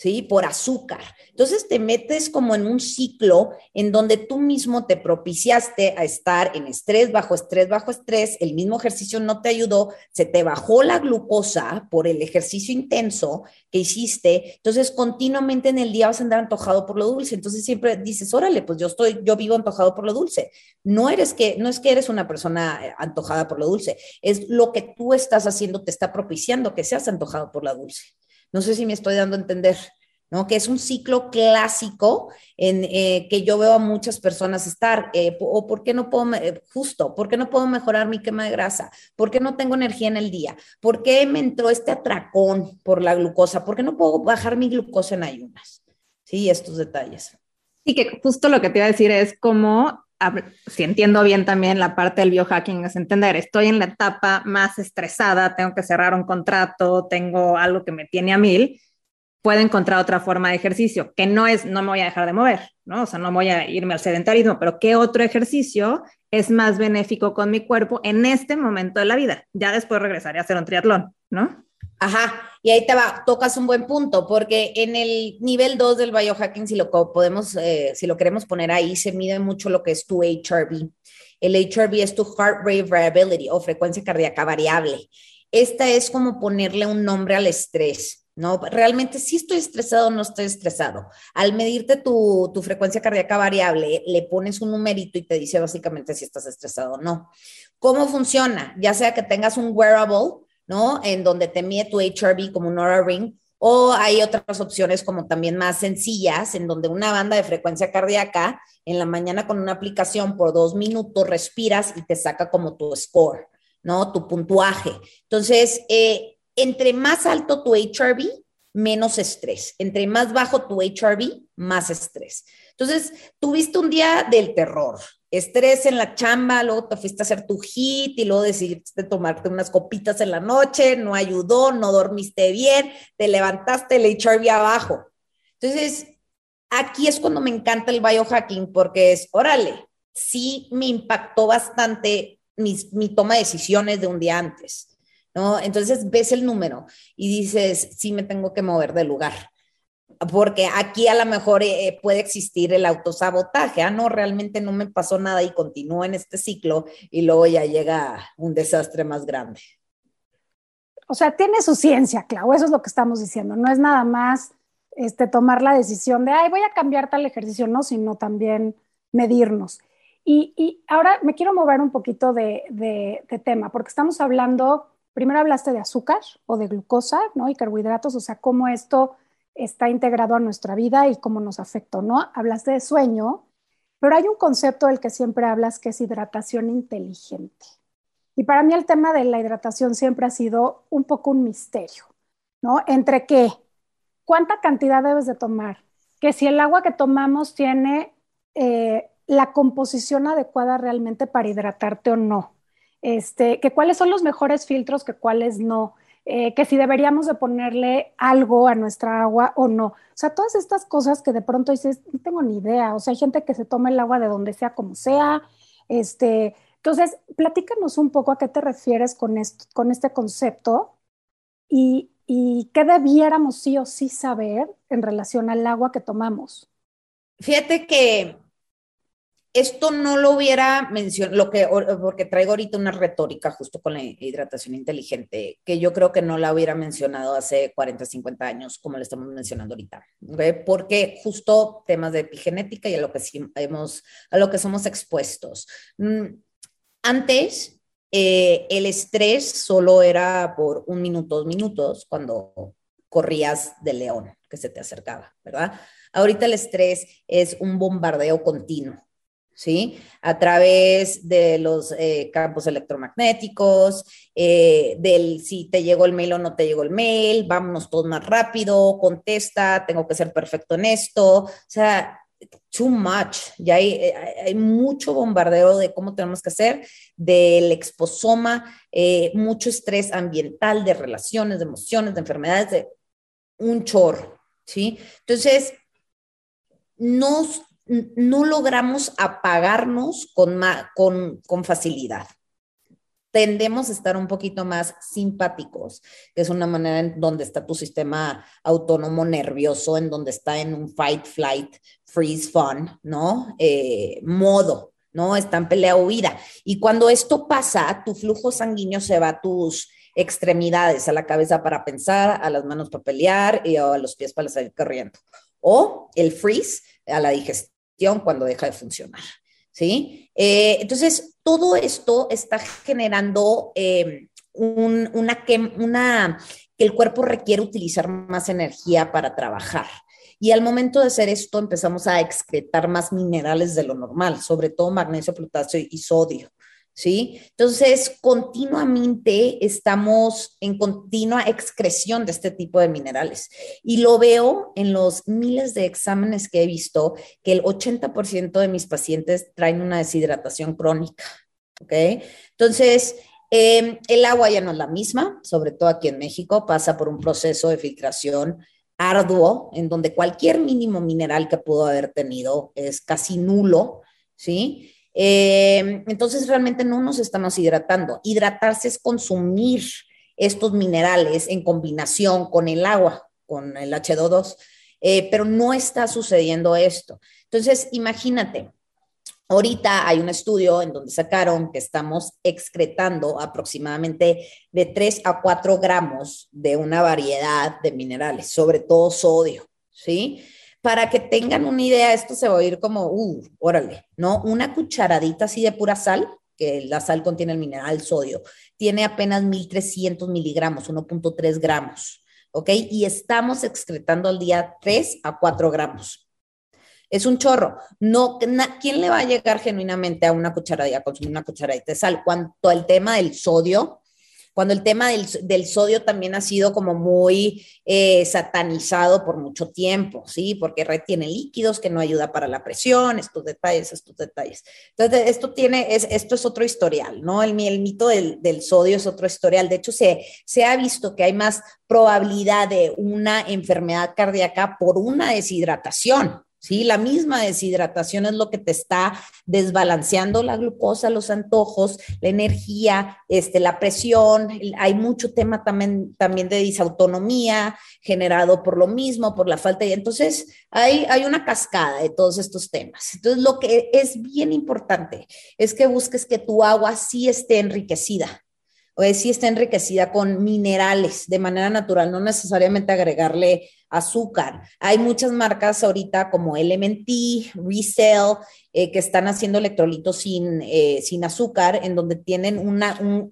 ¿sí? Por azúcar. Entonces te metes como en un ciclo en donde tú mismo te propiciaste a estar en estrés, bajo estrés, bajo estrés, el mismo ejercicio no te ayudó, se te bajó la glucosa por el ejercicio intenso que hiciste, entonces continuamente en el día vas a andar antojado por lo dulce, entonces siempre dices, órale, pues yo estoy, yo vivo antojado por lo dulce. No eres que, no es que eres una persona eh, antojada por lo dulce, es lo que tú estás haciendo te está propiciando que seas antojado por la dulce. No sé si me estoy dando a entender. ¿no? Que es un ciclo clásico en eh, que yo veo a muchas personas estar, eh, o por qué no puedo, justo, ¿por qué no puedo mejorar mi quema de grasa? ¿Por qué no tengo energía en el día? ¿Por qué me entró este atracón por la glucosa? ¿Por qué no puedo bajar mi glucosa en ayunas? Sí, estos detalles. Y que justo lo que te iba a decir es cómo si entiendo bien también la parte del biohacking, es entender, estoy en la etapa más estresada, tengo que cerrar un contrato, tengo algo que me tiene a mil. puede encontrar otra forma de ejercicio, que no es, no me voy a dejar de mover, ¿no? O sea, no voy a irme al sedentarismo, pero ¿qué otro ejercicio es más benéfico con mi cuerpo en este momento de la vida? Ya después regresaré a hacer un triatlón, ¿no? Ajá, y ahí te va, tocas un buen punto, porque en el nivel 2 del biohacking, si lo podemos, eh, si lo queremos poner ahí, se mide mucho lo que es tu HRV. El HRV es tu Heart Rate Variability o frecuencia cardíaca variable. Esta es como ponerle un nombre al estrés. ¿no? Realmente si estoy estresado o no estoy estresado. Al medirte tu, tu, frecuencia cardíaca variable, le pones un numerito y te dice básicamente si estás estresado o no. ¿Cómo funciona? Ya sea que tengas un wearable, ¿no? En donde te mide tu HRV como un Aura Ring, o hay otras opciones como también más sencillas, en donde una banda de frecuencia cardíaca, en la mañana con una aplicación por dos minutos respiras y te saca como tu score, ¿no? Tu puntuaje. Entonces, eh, entre más alto tu HRV, menos estrés. Entre más bajo tu HRV, más estrés. Entonces, tuviste un día del terror, estrés en la chamba, luego te fuiste a hacer tu hit y luego decidiste tomarte unas copitas en la noche, no ayudó, no dormiste bien, te levantaste el HRV abajo. Entonces, aquí es cuando me encanta el biohacking porque es, órale, sí me impactó bastante mi toma de decisiones de un día antes ¿no? Entonces ves el número y dices, sí me tengo que mover de lugar, porque aquí a lo mejor eh, puede existir el autosabotaje, ah, no, realmente no me pasó nada y continúo en este ciclo y luego ya llega un desastre más grande. O sea, tiene su ciencia, Clau, eso es lo que estamos diciendo, no es nada más este, tomar la decisión de, ay, voy a cambiar tal ejercicio, no, sino también medirnos. Y, ahora me quiero mover un poquito de tema, porque estamos hablando primero hablaste de azúcar o de glucosa, ¿no? Y carbohidratos, o sea, cómo esto está integrado a nuestra vida y cómo nos afecta, ¿no? Hablaste de sueño, pero hay un concepto del que siempre hablas que es hidratación inteligente. Y para mí el tema de la hidratación siempre ha sido un poco un misterio, ¿no? Entre qué, cuánta cantidad debes de tomar, que si el agua que tomamos tiene eh, la composición adecuada realmente para hidratarte o no este, que cuáles son los mejores filtros, que cuáles no, eh, que si deberíamos de ponerle algo a nuestra agua o no. O sea, todas estas cosas que de pronto dices, no tengo ni idea. O sea, hay gente que se toma el agua de donde sea como sea. Este, entonces, platícanos un poco a qué te refieres con, con este concepto y, y qué debiéramos sí o sí saber en relación al agua que tomamos. Fíjate que esto no lo hubiera mencionado, lo que, porque traigo ahorita una retórica justo con la hidratación inteligente, que yo creo que no la hubiera mencionado hace 40, 50 años, como le estamos mencionando ahorita, porque justo temas de epigenética y a lo que, hemos, a lo que somos expuestos. Mm, antes, eh, el estrés solo era por un minuto, dos minutos, cuando corrías de león que se te acercaba, ¿verdad? Ahorita el estrés es un bombardeo continuo ¿sí? A través de los eh, campos electromagnéticos, eh, del si te llegó el mail o no te llegó el mail, vámonos todos más rápido, contesta, tengo que ser perfecto en esto, o sea, too much, ya hay, eh, hay mucho bombardeo de cómo tenemos que hacer, del exposoma, mucho estrés ambiental, de relaciones, de emociones, de enfermedades, de un chorro, ¿sí? Entonces, nos no logramos apagarnos con, con, facilidad tendemos a estar un poquito más simpáticos, que es una manera en donde está tu sistema autónomo nervioso, en donde está en un fight, flight, freeze, fun, ¿no? Eh, modo, ¿no? Está en pelea o huida. Y cuando esto pasa, tu flujo sanguíneo se va a tus extremidades, a la cabeza para pensar, a las manos para pelear y a los pies para salir corriendo. O el freeze a la digestión cuando deja de funcionar. ¿Sí? Eh, entonces, todo esto está generando eh, una, que, una, que el cuerpo requiere utilizar más energía para trabajar. Y al momento de hacer esto empezamos a excretar más minerales de lo normal, sobre todo magnesio, potasio y sodio. ¿Sí? Entonces, continuamente estamos en continua excreción de este tipo de minerales. Y lo veo en los miles de exámenes que he visto, que el 80% de mis pacientes traen una deshidratación crónica, ¿ok? Entonces, em, el agua ya no es la misma, sobre todo aquí en México, pasa por un proceso de filtración arduo, en donde cualquier mínimo mineral que pudo haber tenido es casi nulo, ¿sí? Eh, entonces realmente no nos estamos hidratando. Hidratarse es consumir estos minerales en combinación con el agua, con el H2O2, eh, pero no está sucediendo esto. Entonces, imagínate, Ahorita hay un estudio en donde sacaron que estamos excretando aproximadamente de 3 a 4 gramos de una variedad de minerales, sobre todo sodio, ¿sí? Para que tengan una idea, esto se va a ir como, uh, órale, ¿no? Una cucharadita así de pura sal, que la sal contiene el mineral sodio, tiene apenas 1300 miligramos, 1.3 gramos, ¿ok? Y estamos excretando al día 3 a 4 gramos. Es un chorro. No, ¿Quién le va a llegar genuinamente a una cucharadita, a consumir una cucharadita de sal? Cuando el tema del sodio, cuando el tema del, sodio también ha sido como muy eh, satanizado por mucho tiempo, ¿sí? Porque retiene líquidos, que no ayuda para la presión, estos detalles, estos detalles. Entonces, esto tiene, es, esto es otro historial, ¿no? El, el mito del, del, sodio es otro historial. De hecho, se, se ha visto que hay más probabilidad de una enfermedad cardíaca por una deshidratación, ¿sí? La misma deshidratación es lo que te está desbalanceando la glucosa, los antojos, la energía, este, la presión. Hay mucho tema también, también de disautonomía generado por lo mismo, por la falta de... Entonces, hay, hay una cascada de todos estos temas. Entonces, lo que es bien importante es que busques que tu agua sí esté enriquecida o sí está enriquecida con minerales de manera natural, no necesariamente agregarle azúcar. Hay muchas marcas ahorita como LMT, Resell, eh, que están haciendo electrolitos sin, eh, sin azúcar, en donde tienen un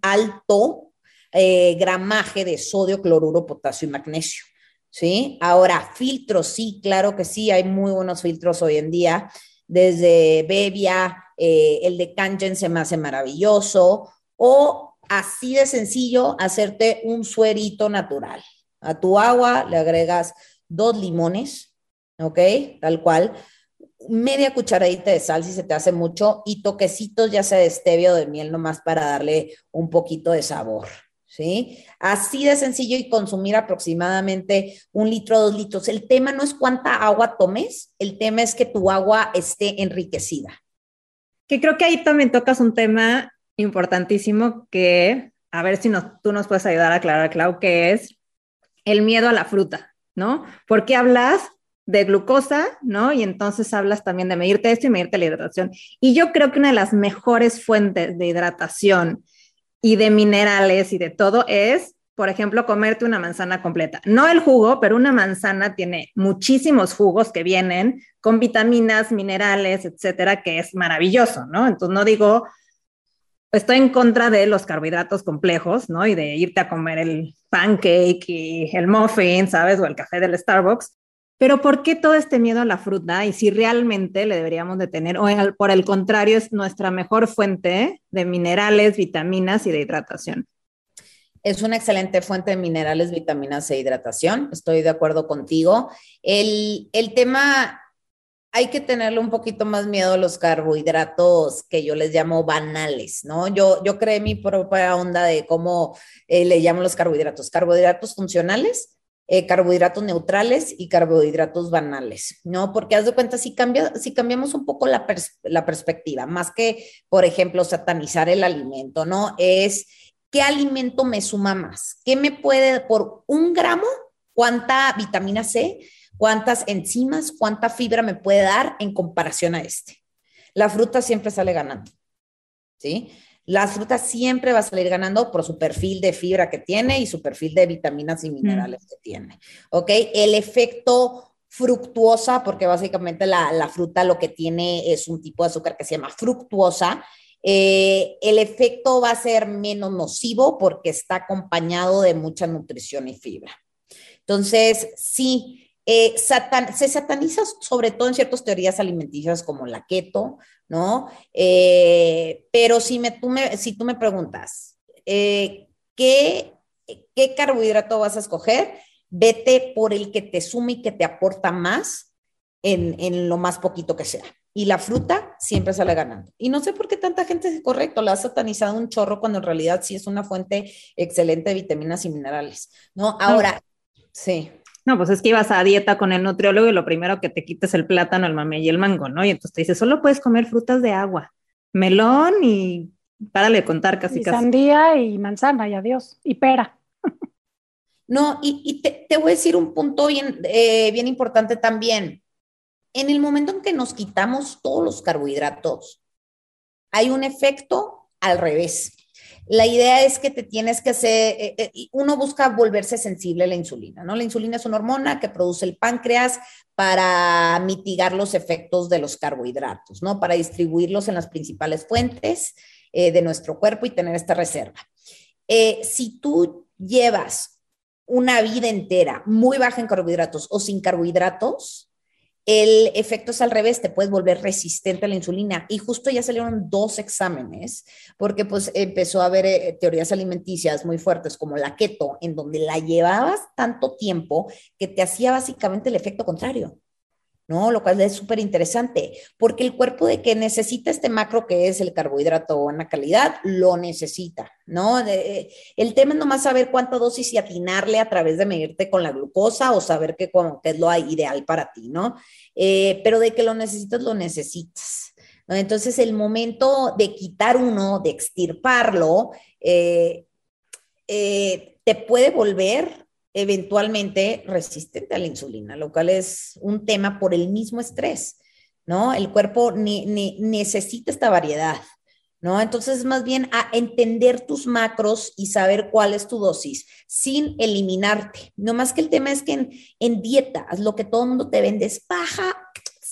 alto eh, gramaje de sodio, cloruro, potasio y magnesio. ¿Sí? Ahora, filtros, sí, claro que sí, hay muy buenos filtros hoy en día, desde Bevia, el de Kangen se me hace maravilloso, o así de sencillo, hacerte un suerito natural. A tu agua le agregas dos limones, ¿ok? Tal cual. Media cucharadita de sal si se te hace mucho y toquecitos ya sea de stevia o de miel nomás para darle un poquito de sabor, ¿sí? Así de sencillo y consumir aproximadamente un litro, dos litros. El tema no es cuánta agua tomes, el tema es que tu agua esté enriquecida. Que creo que ahí también tocas un tema importantísimo que, a ver si tú nos puedes ayudar a aclarar, Clau, que es el miedo a la fruta. ¿no? Porque hablas de glucosa, ¿no? Y entonces hablas también de medirte esto y medirte la hidratación. Y yo creo que una de las mejores fuentes de hidratación y de minerales y de todo es, por ejemplo, comerte una manzana completa. No el jugo, pero una manzana tiene muchísimos jugos que vienen con vitaminas, minerales, etcétera, que es maravilloso, ¿no? Entonces no digo estoy en contra de los carbohidratos complejos, ¿no? Y de irte a comer el pancake y el muffin, ¿sabes? O el café del Starbucks. Pero ¿por qué todo este miedo a la fruta? Y si realmente le deberíamos de tener, o por el contrario, es nuestra mejor fuente de minerales, vitaminas y de hidratación. Es una excelente fuente de minerales, vitaminas e hidratación. Estoy de acuerdo contigo. El, el tema hay que tenerle un poquito más miedo a los carbohidratos que yo les llamo banales, ¿no? Yo, yo creé mi propia onda de cómo eh, le llamo los carbohidratos. Carbohidratos funcionales, eh, carbohidratos neutrales y carbohidratos banales, ¿no? Porque haz de cuenta, si, cambia, si cambiamos un poco la, la perspectiva, más que, por ejemplo, satanizar el alimento, ¿no? Es qué alimento me suma más, qué me puede, por un gramo, cuánta vitamina C, cuántas enzimas, cuánta fibra me puede dar en comparación a este. La fruta siempre sale ganando, ¿sí? La fruta siempre va a salir ganando por su perfil de fibra que tiene y su perfil de vitaminas y minerales que tiene, ¿ok? El efecto fructuosa, porque básicamente la, fruta lo que tiene es un tipo de azúcar que se llama fructuosa, eh, el efecto va a ser menos nocivo porque está acompañado de mucha nutrición y fibra. Entonces, sí, eh, se sataniza sobre todo en ciertas teorías alimenticias como la keto, ¿no? Eh, pero si, me, tú me, si tú me preguntas, eh, ¿qué, ¿qué carbohidrato vas a escoger? Vete por el que te suma y que te aporta más en, en, lo más poquito que sea. Y la fruta siempre sale ganando. Y no sé por qué tanta gente es correcto, la ha satanizado un chorro cuando en realidad sí es una fuente excelente de vitaminas y minerales, ¿no? Ahora, sí. No, pues es que ibas a dieta con el nutriólogo y lo primero que te quites el plátano, el mamey y el mango, ¿no? Y entonces te dice, solo puedes comer frutas de agua, melón y párale de contar casi Y casi. sandía y manzana, y adiós. Y pera. No, y, y te, te voy a decir un punto bien, eh, bien importante también. En el momento en que nos quitamos todos los carbohidratos, hay un efecto al revés. La idea es que te tienes que hacer, eh, eh, uno busca volverse sensible a la insulina, ¿no? La insulina es una hormona que produce el páncreas para mitigar los efectos de los carbohidratos, ¿no? Para distribuirlos en las principales fuentes eh, de nuestro cuerpo y tener esta reserva. Si tú llevas una vida entera muy baja en carbohidratos o sin carbohidratos, el efecto es al revés, te puedes volver resistente a la insulina. Y justo ya salieron dos exámenes, porque pues empezó a haber eh, teorías alimenticias muy fuertes como la keto, en donde la llevabas tanto tiempo que te hacía básicamente el efecto contrario. ¿No? Lo cual es súper interesante, porque el cuerpo de que necesita este macro que es el carbohidrato de buena calidad, lo necesita, ¿no? De, el tema es nomás saber cuánta dosis y atinarle a través de medirte con la glucosa o saber qué, qué es lo ideal para ti, ¿no? Eh, pero de que lo necesitas, lo necesitas. Entonces, el momento de quitar uno, de extirparlo, eh, eh, te puede volver eventualmente resistente a la insulina, lo cual es un tema por el mismo estrés, ¿no? El cuerpo necesita esta variedad, ¿no? Entonces, más bien a entender tus macros y saber cuál es tu dosis, sin eliminarte. No más que el tema es que en, en dieta, lo que todo el mundo te vende es baja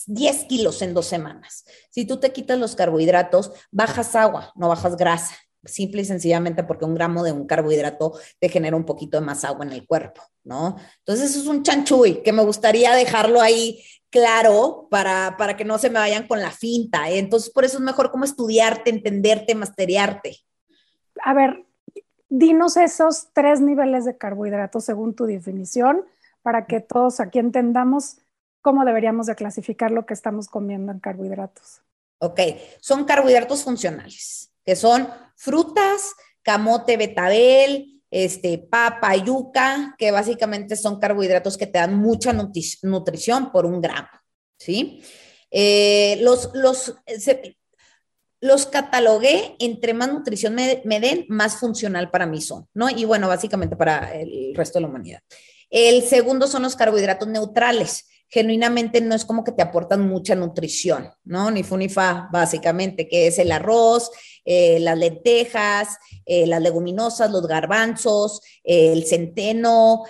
10 kilos en dos semanas. Si tú te quitas los carbohidratos, bajas agua, no bajas grasa simple y sencillamente porque un gramo de un carbohidrato te genera un poquito de más agua en el cuerpo, ¿no? Entonces eso es un chanchuy que me gustaría dejarlo ahí claro para, para que no se me vayan con la finta. ¿eh? Entonces por eso es mejor como estudiarte, entenderte, masteriarte. A ver, dinos esos tres niveles de carbohidratos según tu definición para que todos aquí entendamos cómo deberíamos de clasificar lo que estamos comiendo en carbohidratos. Ok, son carbohidratos funcionales que son frutas, camote, betabel, este, papa, yuca, que básicamente son carbohidratos que te dan mucha nutri nutrición por un gramo, ¿sí? Eh, los, los, los catalogué, entre más nutrición me, me, den, más funcional para mí son, ¿no? Y bueno, básicamente para el resto de la humanidad. El segundo son los carbohidratos neutrales, genuinamente no es como que te aportan mucha nutrición, ¿no? Ni fu ni fa, básicamente, que es el arroz, eh, las lentejas, eh, las leguminosas, los garbanzos, eh, el centeno,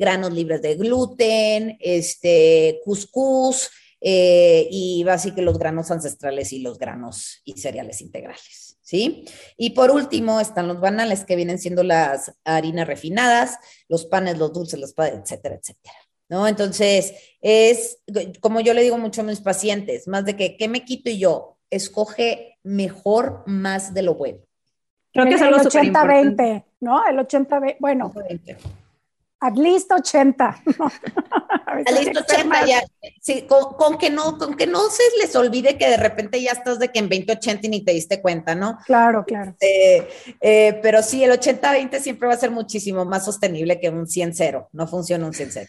granos libres de gluten, este, cuscús, y básicamente los granos ancestrales y los granos y cereales integrales. ¿Sí? Y por último están los banales que vienen siendo las harinas refinadas, los panes, los dulces, los panes, etcétera, etcétera. ¿No? Entonces, es como yo le digo mucho a mis pacientes, más de que, ¿qué me quito y yo? Escoge mejor más de lo bueno. Creo que es el 80-20, ¿no? El 80-20, bueno, 20. at least 80. ¿no? at least 80 ya, sí, con, con, que no, con que no se les olvide que de repente ya estás de que en 20-80 y ni te diste cuenta, ¿no? Claro, claro. Eh, eh, pero sí, el 80-20 siempre va a ser muchísimo más sostenible que un 100-0, no funciona un 100-0.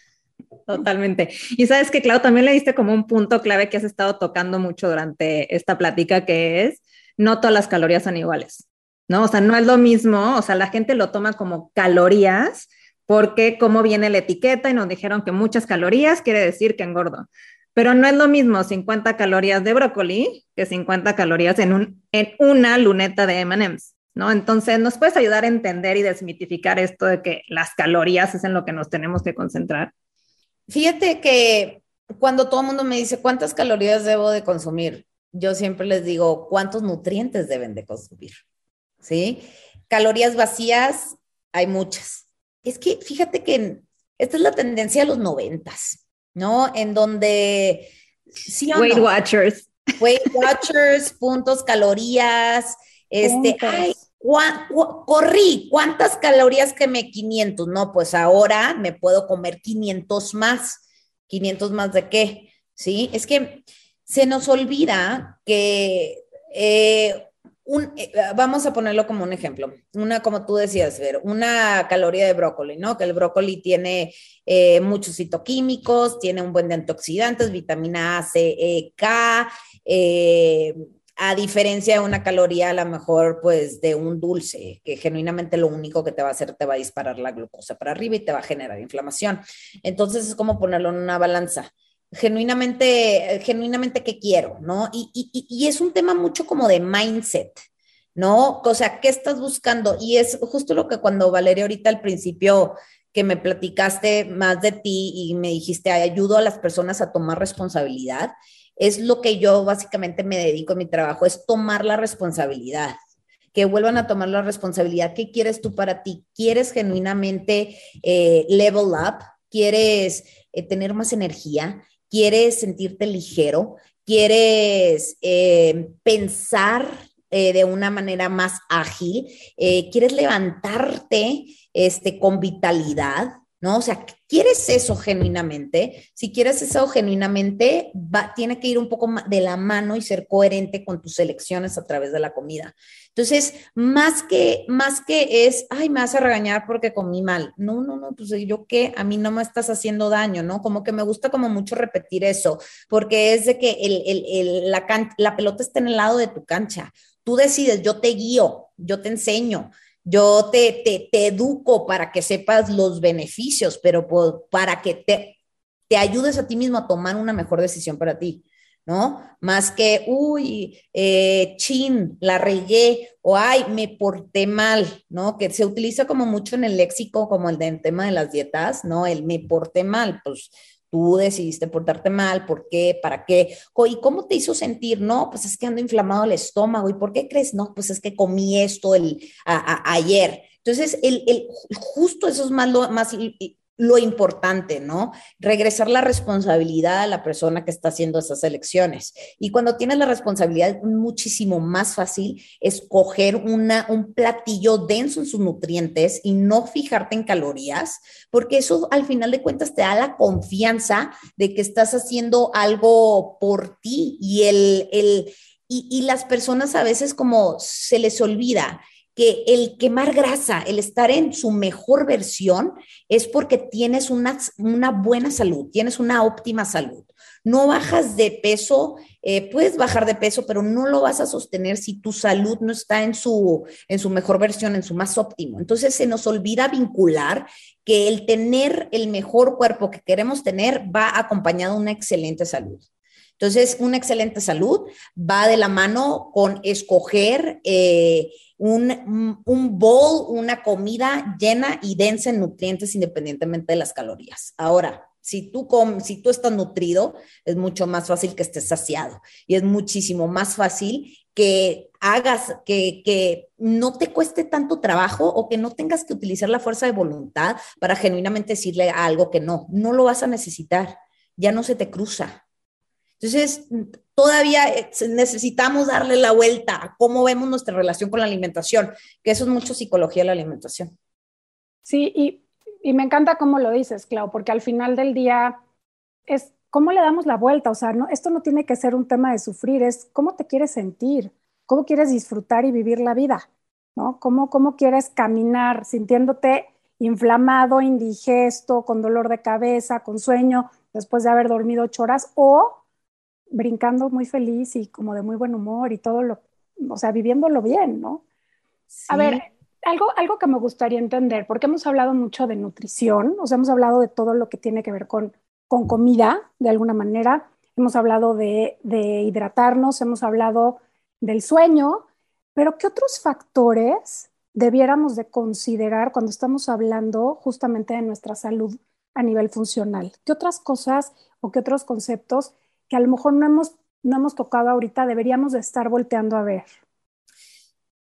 Totalmente. Y sabes que, Clau, también le diste como un punto clave que has estado tocando mucho durante esta plática, que es no todas las calorías son iguales, ¿no? O sea, no es lo mismo, o sea, la gente lo toma como calorías porque como viene la etiqueta y nos dijeron que muchas calorías quiere decir que engordo. Pero no es lo mismo 50 calorías de brócoli que 50 calorías en, un, en una luneta de M&M's, ¿no? Entonces, ¿nos puedes ayudar a entender y desmitificar esto de que las calorías es en lo que nos tenemos que concentrar? Fíjate que cuando todo el mundo me dice cuántas calorías debo de consumir, yo siempre les digo cuántos nutrientes deben de consumir, ¿sí? Calorías vacías, hay muchas. Es que fíjate que esta es la tendencia de los noventas, ¿no? En donde... ¿sí Weight no? Watchers. Weight Watchers, puntos, calorías, este, ay, corrí, ¿cuántas calorías quemé? 500. No, pues ahora me puedo comer 500 más. ¿500 más de qué? Sí, es que se nos olvida que eh, un, eh, vamos a ponerlo como un ejemplo, una, como tú decías, ver, una caloría de brócoli, ¿no? Que el brócoli tiene eh, muchos citoquímicos, tiene un buen de antioxidantes, vitamina A, C, E, K, a diferencia de una caloría a lo mejor pues de un dulce, que genuinamente lo único que te va a hacer te va a disparar la glucosa para arriba y te va a generar inflamación. Entonces es como ponerlo en una balanza genuinamente, genuinamente qué quiero, ¿no? Y, y, y, es un tema mucho como de mindset, ¿no? O sea, ¿qué estás buscando? Y es justo lo que cuando Valeria ahorita al principio que me platicaste más de ti y me dijiste, ayudo a las personas a tomar responsabilidad, es lo que yo básicamente me dedico a mi trabajo, es tomar la responsabilidad que vuelvan a tomar la responsabilidad. ¿Qué quieres tú para ti? ¿Quieres genuinamente eh, level up? ¿Quieres eh, tener más energía? quieres sentirte ligero, quieres eh, pensar de una manera más ágil, quieres levantarte este, con vitalidad, ¿no? O sea, ¿quieres eso genuinamente? Si quieres eso genuinamente, va, tiene que ir un poco de la mano y ser coherente con tus elecciones a través de la comida. Entonces, más que, más que es, ay, me vas a regañar porque comí mal. No, no, no, pues yo qué, a mí no me estás haciendo daño, ¿no? Como que me gusta como mucho repetir eso, porque es de que la, la pelota está en el lado de tu cancha. Tú decides, yo te guío, yo te enseño yo te, te, te, educo para que sepas los beneficios, pero para que te, te ayudes a ti mismo a tomar una mejor decisión para ti, ¿no? Más que, uy, eh, chin, la regué, o ay, me porté mal, ¿no? Que se utiliza como mucho en el léxico, como el del tema de las dietas, ¿no? El me porté mal, pues Tú decidiste portarte mal, ¿por qué? ¿Para qué? ¿Y cómo te hizo sentir? No, pues es que ando inflamado el estómago. ¿Y por qué crees? No, pues es que comí esto el, ayer. Entonces, el, el, justo eso es más, lo, más lo importante, ¿no? Regresar la responsabilidad a la persona que está haciendo esas elecciones. Y cuando tienes la responsabilidad, es muchísimo más fácil escoger una, un platillo denso en sus nutrientes y no fijarte en calorías, porque eso al final de cuentas te da la confianza de que estás haciendo algo por ti y el, el y, y las personas a veces como se les olvida que el quemar grasa, el estar en su mejor versión, es porque tienes una, una buena salud, tienes una óptima salud. No bajas de peso, eh, puedes bajar de peso, pero no lo vas a sostener si tu salud no está en su, en su mejor versión, en su más óptimo. Entonces se nos olvida vincular que el tener el mejor cuerpo que queremos tener va acompañado de una excelente salud. Entonces, una excelente salud va de la mano con escoger eh, un, un bowl, una comida llena y densa en nutrientes independientemente de las calorías. Ahora, si tú, si tú estás nutrido, es mucho más fácil que estés saciado y es muchísimo más fácil que hagas, que, que no te cueste tanto trabajo o que no tengas que utilizar la fuerza de voluntad para genuinamente decirle algo que no, no lo vas a necesitar, ya no se te cruza. Entonces, todavía eh, necesitamos darle la vuelta a cómo vemos nuestra relación con la alimentación, que eso es mucho psicología de la alimentación. Sí, y, me encanta cómo lo dices, Clau, porque al final del día es cómo le damos la vuelta. O sea, no, esto no tiene que ser un tema de sufrir, es cómo te quieres sentir, cómo quieres disfrutar y vivir la vida, ¿no? Cómo, cómo quieres caminar sintiéndote inflamado, indigesto, con dolor de cabeza, con sueño, después de haber dormido ocho horas, o brincando muy feliz y como de muy buen humor y todo lo, o sea, viviéndolo bien, ¿no? A ver, algo, algo que me gustaría entender, porque hemos hablado mucho de nutrición, o sea, hemos hablado de todo lo que tiene que ver con, con comida, de alguna manera, hemos hablado de, de hidratarnos, hemos hablado del sueño, pero ¿qué otros factores debiéramos de considerar cuando estamos hablando justamente de nuestra salud a nivel funcional? ¿Qué otras cosas o qué otros conceptos que a lo mejor no hemos, no hemos tocado ahorita, deberíamos de estar volteando a ver?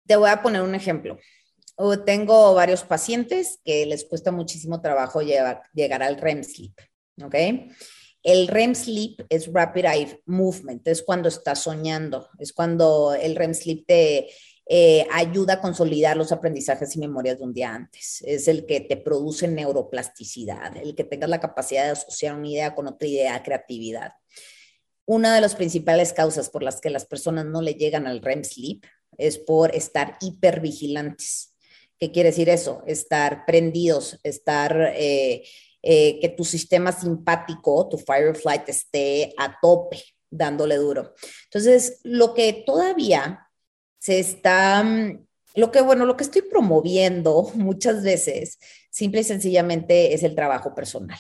Te voy a poner un ejemplo. Tengo varios pacientes que les cuesta muchísimo trabajo llegar, llegar al REM sleep, ¿ok? El REM sleep es Rapid Eye Movement, es cuando estás soñando, es cuando el REM sleep te eh, ayuda a consolidar los aprendizajes y memorias de un día antes. Es el que te produce neuroplasticidad, el que tengas la capacidad de asociar una idea con otra idea, creatividad una de las principales causas por las que las personas no le llegan al REM sleep es por estar hipervigilantes. ¿Qué quiere decir eso? Estar prendidos, estar, eh, eh, que tu sistema simpático, tu fire flight esté a tope, dándole duro. Entonces, lo que todavía se está, mm, lo que, bueno, lo que estoy promoviendo muchas veces, simple y sencillamente, es el trabajo personal,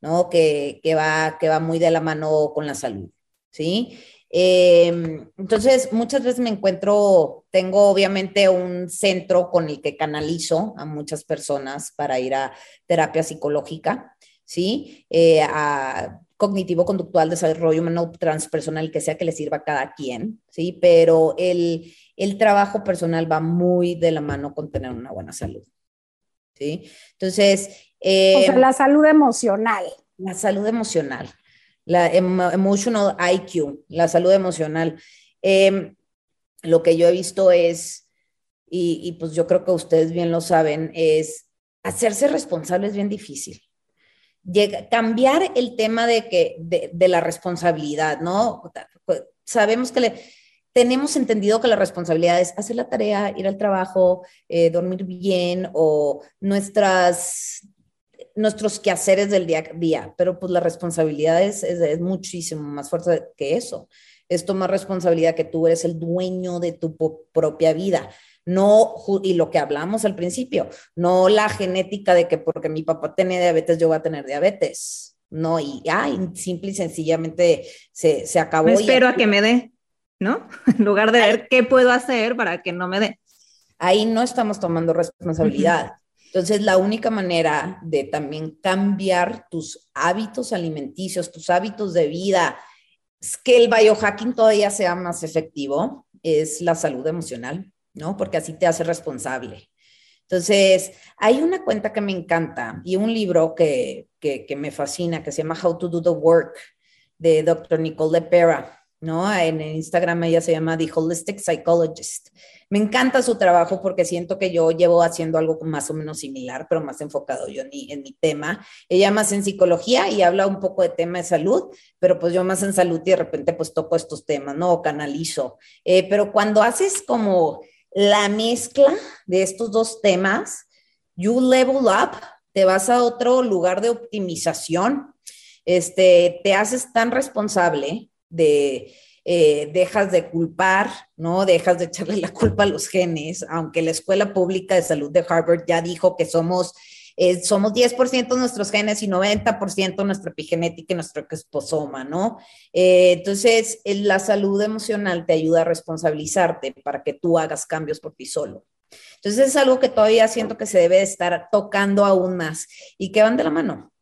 ¿no? Que, que va, que va muy de la mano con la salud, ¿sí? Em, entonces, muchas veces me encuentro, tengo obviamente un centro con el que canalizo a muchas personas para ir a terapia psicológica, ¿sí? Eh, a cognitivo-conductual, desarrollo humano transpersonal, que sea que le sirva a cada quien, ¿sí? Pero el, el trabajo personal va muy de la mano con tener una buena salud, ¿sí? Entonces... o sea, em, la salud emocional. La salud emocional la emotional IQ, la salud emocional. Em, lo que yo he visto es, y, pues yo creo que ustedes bien lo saben, es hacerse responsable es bien difícil. cambiar el tema de, que, de, la responsabilidad, ¿no? Sabemos que le, tenemos entendido que la responsabilidad es hacer la tarea, ir al trabajo, eh, dormir bien o nuestras nuestros quehaceres del día a día, pero pues la responsabilidad es, es, muchísimo más fuerte que eso. Es tomar responsabilidad que tú eres el dueño de tu propia vida. No, y lo que hablamos al principio, no la genética de que porque mi papá tiene diabetes, yo voy a tener diabetes. No, y ay, simple y sencillamente se, se acabó. Me espero a que me dé, ¿no? En lugar de ver qué puedo hacer para que no me dé. Ahí no estamos tomando responsabilidad. Entonces, la única manera de también cambiar tus hábitos alimenticios, tus hábitos de vida, es que el biohacking todavía sea más efectivo, es la salud emocional, ¿no? Porque así te hace responsable. Entonces, hay una cuenta que me encanta y un libro que, que, me fascina que se llama How to Do the Work de Dr. Nicole Lepera, ¿no? En Instagram ella se llama The Holistic Psychologist. Me encanta su trabajo porque siento que yo llevo haciendo algo más o menos similar, pero más enfocado yo en mi, tema. Ella más en psicología y habla un poco de tema de salud, pero pues yo más en salud y de repente pues toco estos temas, ¿no? canalizo. Eh, pero cuando haces como la mezcla de estos dos temas, you level up, te vas a otro lugar de optimización, este, te haces tan responsable de eh, dejas de culpar, ¿no? Dejas de echarle la culpa a los genes, aunque la Escuela Pública de Salud de Harvard ya dijo que somos, eh, somos 10% nuestros genes y 90% nuestra epigenética y nuestro exposoma, ¿no? Eh, entonces, la salud emocional te ayuda a responsabilizarte para que tú hagas cambios por ti solo. Entonces, es algo que todavía siento que se debe estar tocando aún más y que van de la mano.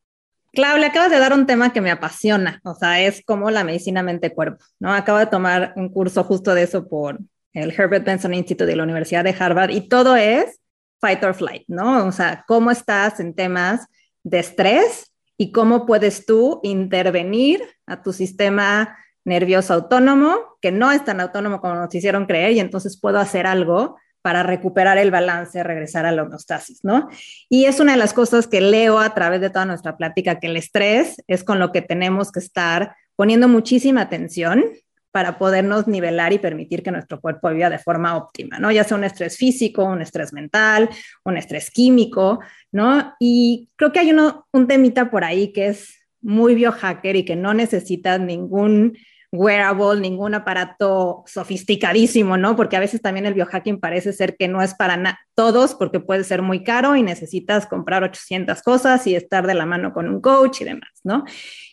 Clau, le acabas de dar un tema que me apasiona, o sea, es como la medicina mente-cuerpo, ¿no? Acabo de tomar un curso justo de eso por el Herbert Benson Institute de la Universidad de Harvard y todo es fight or flight, ¿no? O sea, cómo estás en temas de estrés y cómo puedes tú intervenir a tu sistema nervioso autónomo, que no es tan autónomo como nos hicieron creer, y entonces puedo hacer algo para recuperar el balance, regresar a la homeostasis, ¿no? Y es una de las cosas que leo a través de toda nuestra plática, que el estrés es con lo que tenemos que estar poniendo muchísima atención para podernos nivelar y permitir que nuestro cuerpo viva de forma óptima, ¿no? Ya sea un estrés físico, un estrés mental, un estrés químico, ¿no? Y creo que hay un temita por ahí que es muy biohacker y que no necesita ningún wearable, ningún aparato sofisticadísimo, ¿no? Porque a veces también el biohacking parece ser que no es para todos porque puede ser muy caro y necesitas comprar 800 cosas y estar de la mano con un coach y demás, ¿no?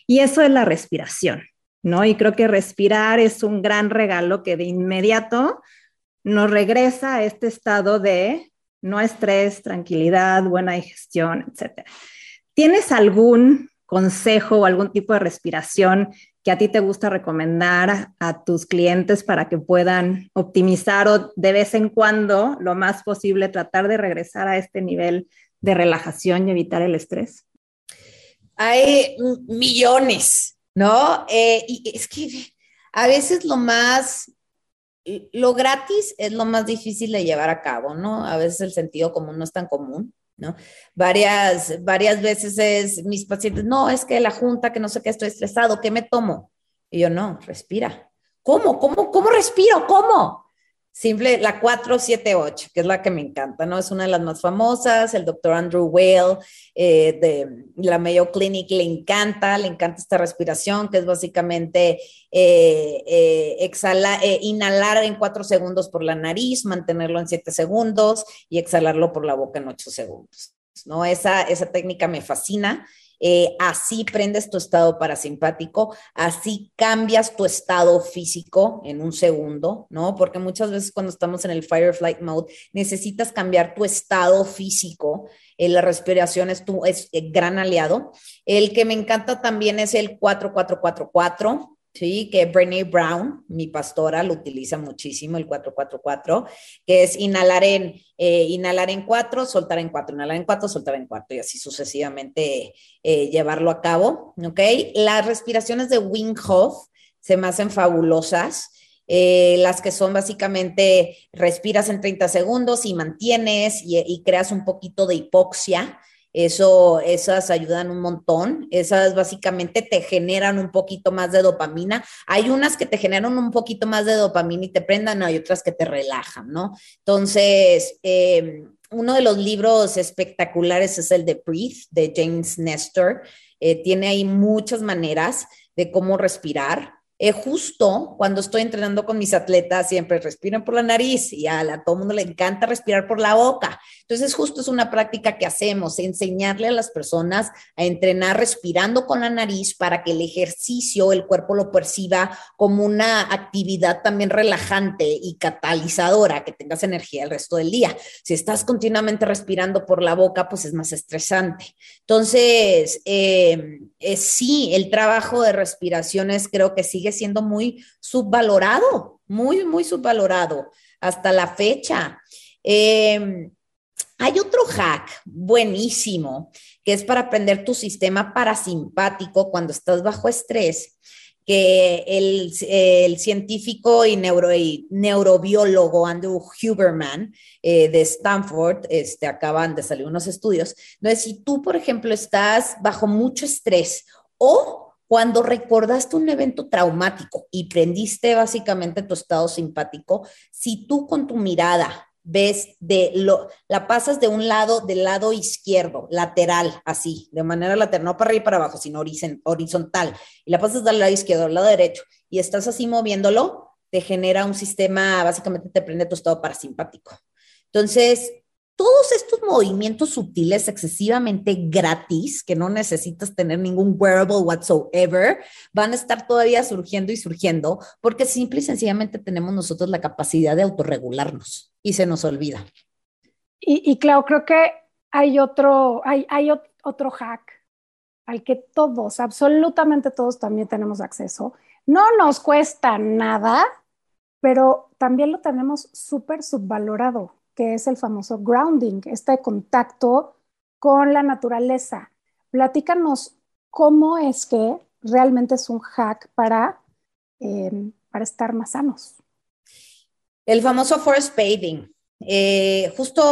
Y eso es la respiración, ¿no? Y creo que respirar es un gran regalo que de inmediato nos regresa a este estado de no estrés, tranquilidad, buena digestión, etc. ¿Tienes algún consejo o algún tipo de respiración que a ti te gusta recomendar a tus clientes para que puedan optimizar o de vez en cuando, lo más posible, tratar de regresar a este nivel de relajación y evitar el estrés? Hay millones, ¿no? Eh, y es que a veces lo más, lo gratis es lo más difícil de llevar a cabo, ¿no? A veces el sentido común no es tan común. ¿No? Varias, varias veces es mis pacientes, no, es que la junta, que no sé qué, estoy estresado, ¿qué me tomo? Y yo, no, respira. ¿Cómo? ¿Cómo? ¿Cómo respiro? ¿Cómo? Simple, la 478, que es la que me encanta, ¿no? Es una de las más famosas. El doctor Andrew Whale eh, de la Mayo Clinic le encanta, le encanta esta respiración, que es básicamente eh, eh, exhala, inhalar en cuatro segundos por la nariz, mantenerlo en siete segundos y exhalarlo por la boca en ocho segundos. ¿no? Esa, esa técnica me fascina. Eh, así prendes tu estado parasimpático, así cambias tu estado físico en un segundo, ¿no? Porque muchas veces cuando estamos en el fire flight mode necesitas cambiar tu estado físico. Eh, la respiración es tu eh, gran aliado. El que me encanta también es el 4444 ¿sí? Que Brené Brown, mi pastora, lo utiliza muchísimo, el 444, que es inhalar en, eh, inhalar en cuatro, soltar en cuatro, inhalar en cuatro, soltar en cuatro, y así sucesivamente eh, llevarlo a cabo, ¿ok? Las respiraciones de Wim Hof se me hacen fabulosas. Eh, las que son básicamente respiras en 30 segundos y mantienes y creas un poquito de hipoxia, eso, esas ayudan un montón. Esas básicamente te generan un poquito más de dopamina. Hay unas que te generan un poquito más de dopamina y te prendan, hay otras que te relajan, ¿no? Entonces, em, uno de los libros espectaculares es el de Breathe, de James Nestor. Eh, tiene ahí muchas maneras de cómo respirar. Eh, justo cuando estoy entrenando con mis atletas, siempre respiran por la nariz y a, a todo mundo le encanta respirar por la boca. Entonces, justo es una práctica que hacemos, enseñarle a las personas a entrenar respirando con la nariz para que el ejercicio, el cuerpo lo perciba como una actividad también relajante y catalizadora, que tengas energía el resto del día. Si estás continuamente respirando por la boca, pues es más estresante. Entonces, eh, eh, sí, el trabajo de respiraciones creo que sigue siendo muy subvalorado, muy, muy subvalorado hasta la fecha. Eh, hay otro hack buenísimo que es para aprender tu sistema parasimpático cuando estás bajo estrés, que el, científico y, neuro, neurobiólogo Andrew Huberman eh, de Stanford, este, acaban de salir unos estudios. Entonces, si tú, por ejemplo, estás bajo mucho estrés o cuando recordaste un evento traumático y prendiste básicamente tu estado simpático, si tú con tu mirada ves de lo, la pasas de un lado, del lado izquierdo, lateral, así, de manera lateral, no para arriba y para abajo, sino horizontal, y la pasas del lado izquierdo al lado derecho, y estás así moviéndolo, te genera un sistema, básicamente te prende tu estado parasimpático. Entonces, todos estos movimientos sutiles excesivamente gratis, que no necesitas tener ningún wearable whatsoever, van a estar todavía surgiendo y surgiendo porque simple y sencillamente tenemos nosotros la capacidad de autorregularnos y se nos olvida. Y, y claro, creo que hay otro, hay otro hack al que todos, absolutamente todos también tenemos acceso. No nos cuesta nada, pero también lo tenemos súper subvalorado que es el famoso grounding, este contacto con la naturaleza. Platícanos cómo es que realmente es un hack para, em, para estar más sanos. El famoso forest bathing. Eh, justo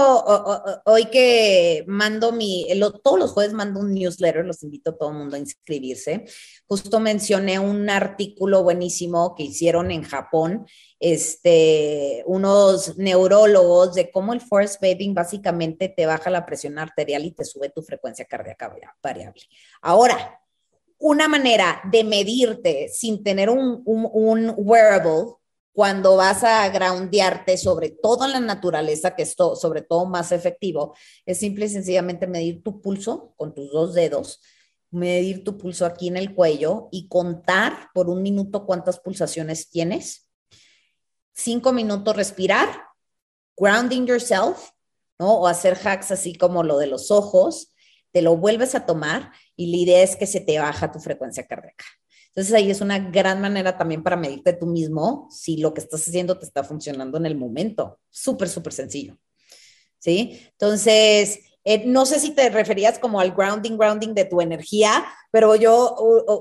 hoy que mando mi, todos los jueves mando un newsletter, los invito a todo el mundo a inscribirse. Justo mencioné un artículo buenísimo que hicieron en Japón, este, unos neurólogos de cómo el forest bathing básicamente te baja la presión arterial y te sube tu frecuencia cardíaca variable. Ahora, una manera de medirte sin tener un, un, un wearable cuando vas a groundearte, sobre todo en la naturaleza, que es sobre todo más efectivo, es simple y sencillamente medir tu pulso con tus dos dedos, medir tu pulso aquí en el cuello y contar por un minuto cuántas pulsaciones tienes. Cinco minutos respirar, grounding yourself, ¿no? O hacer hacks así como lo de los ojos, te lo vuelves a tomar y la idea es que se te baja tu frecuencia cardíaca. Entonces ahí es una gran manera también para medirte tú mismo si lo que estás haciendo te está funcionando en el momento. Súper, súper sencillo. ¿Sí? Entonces, eh, no sé si te referías como al grounding, grounding de tu energía, pero yo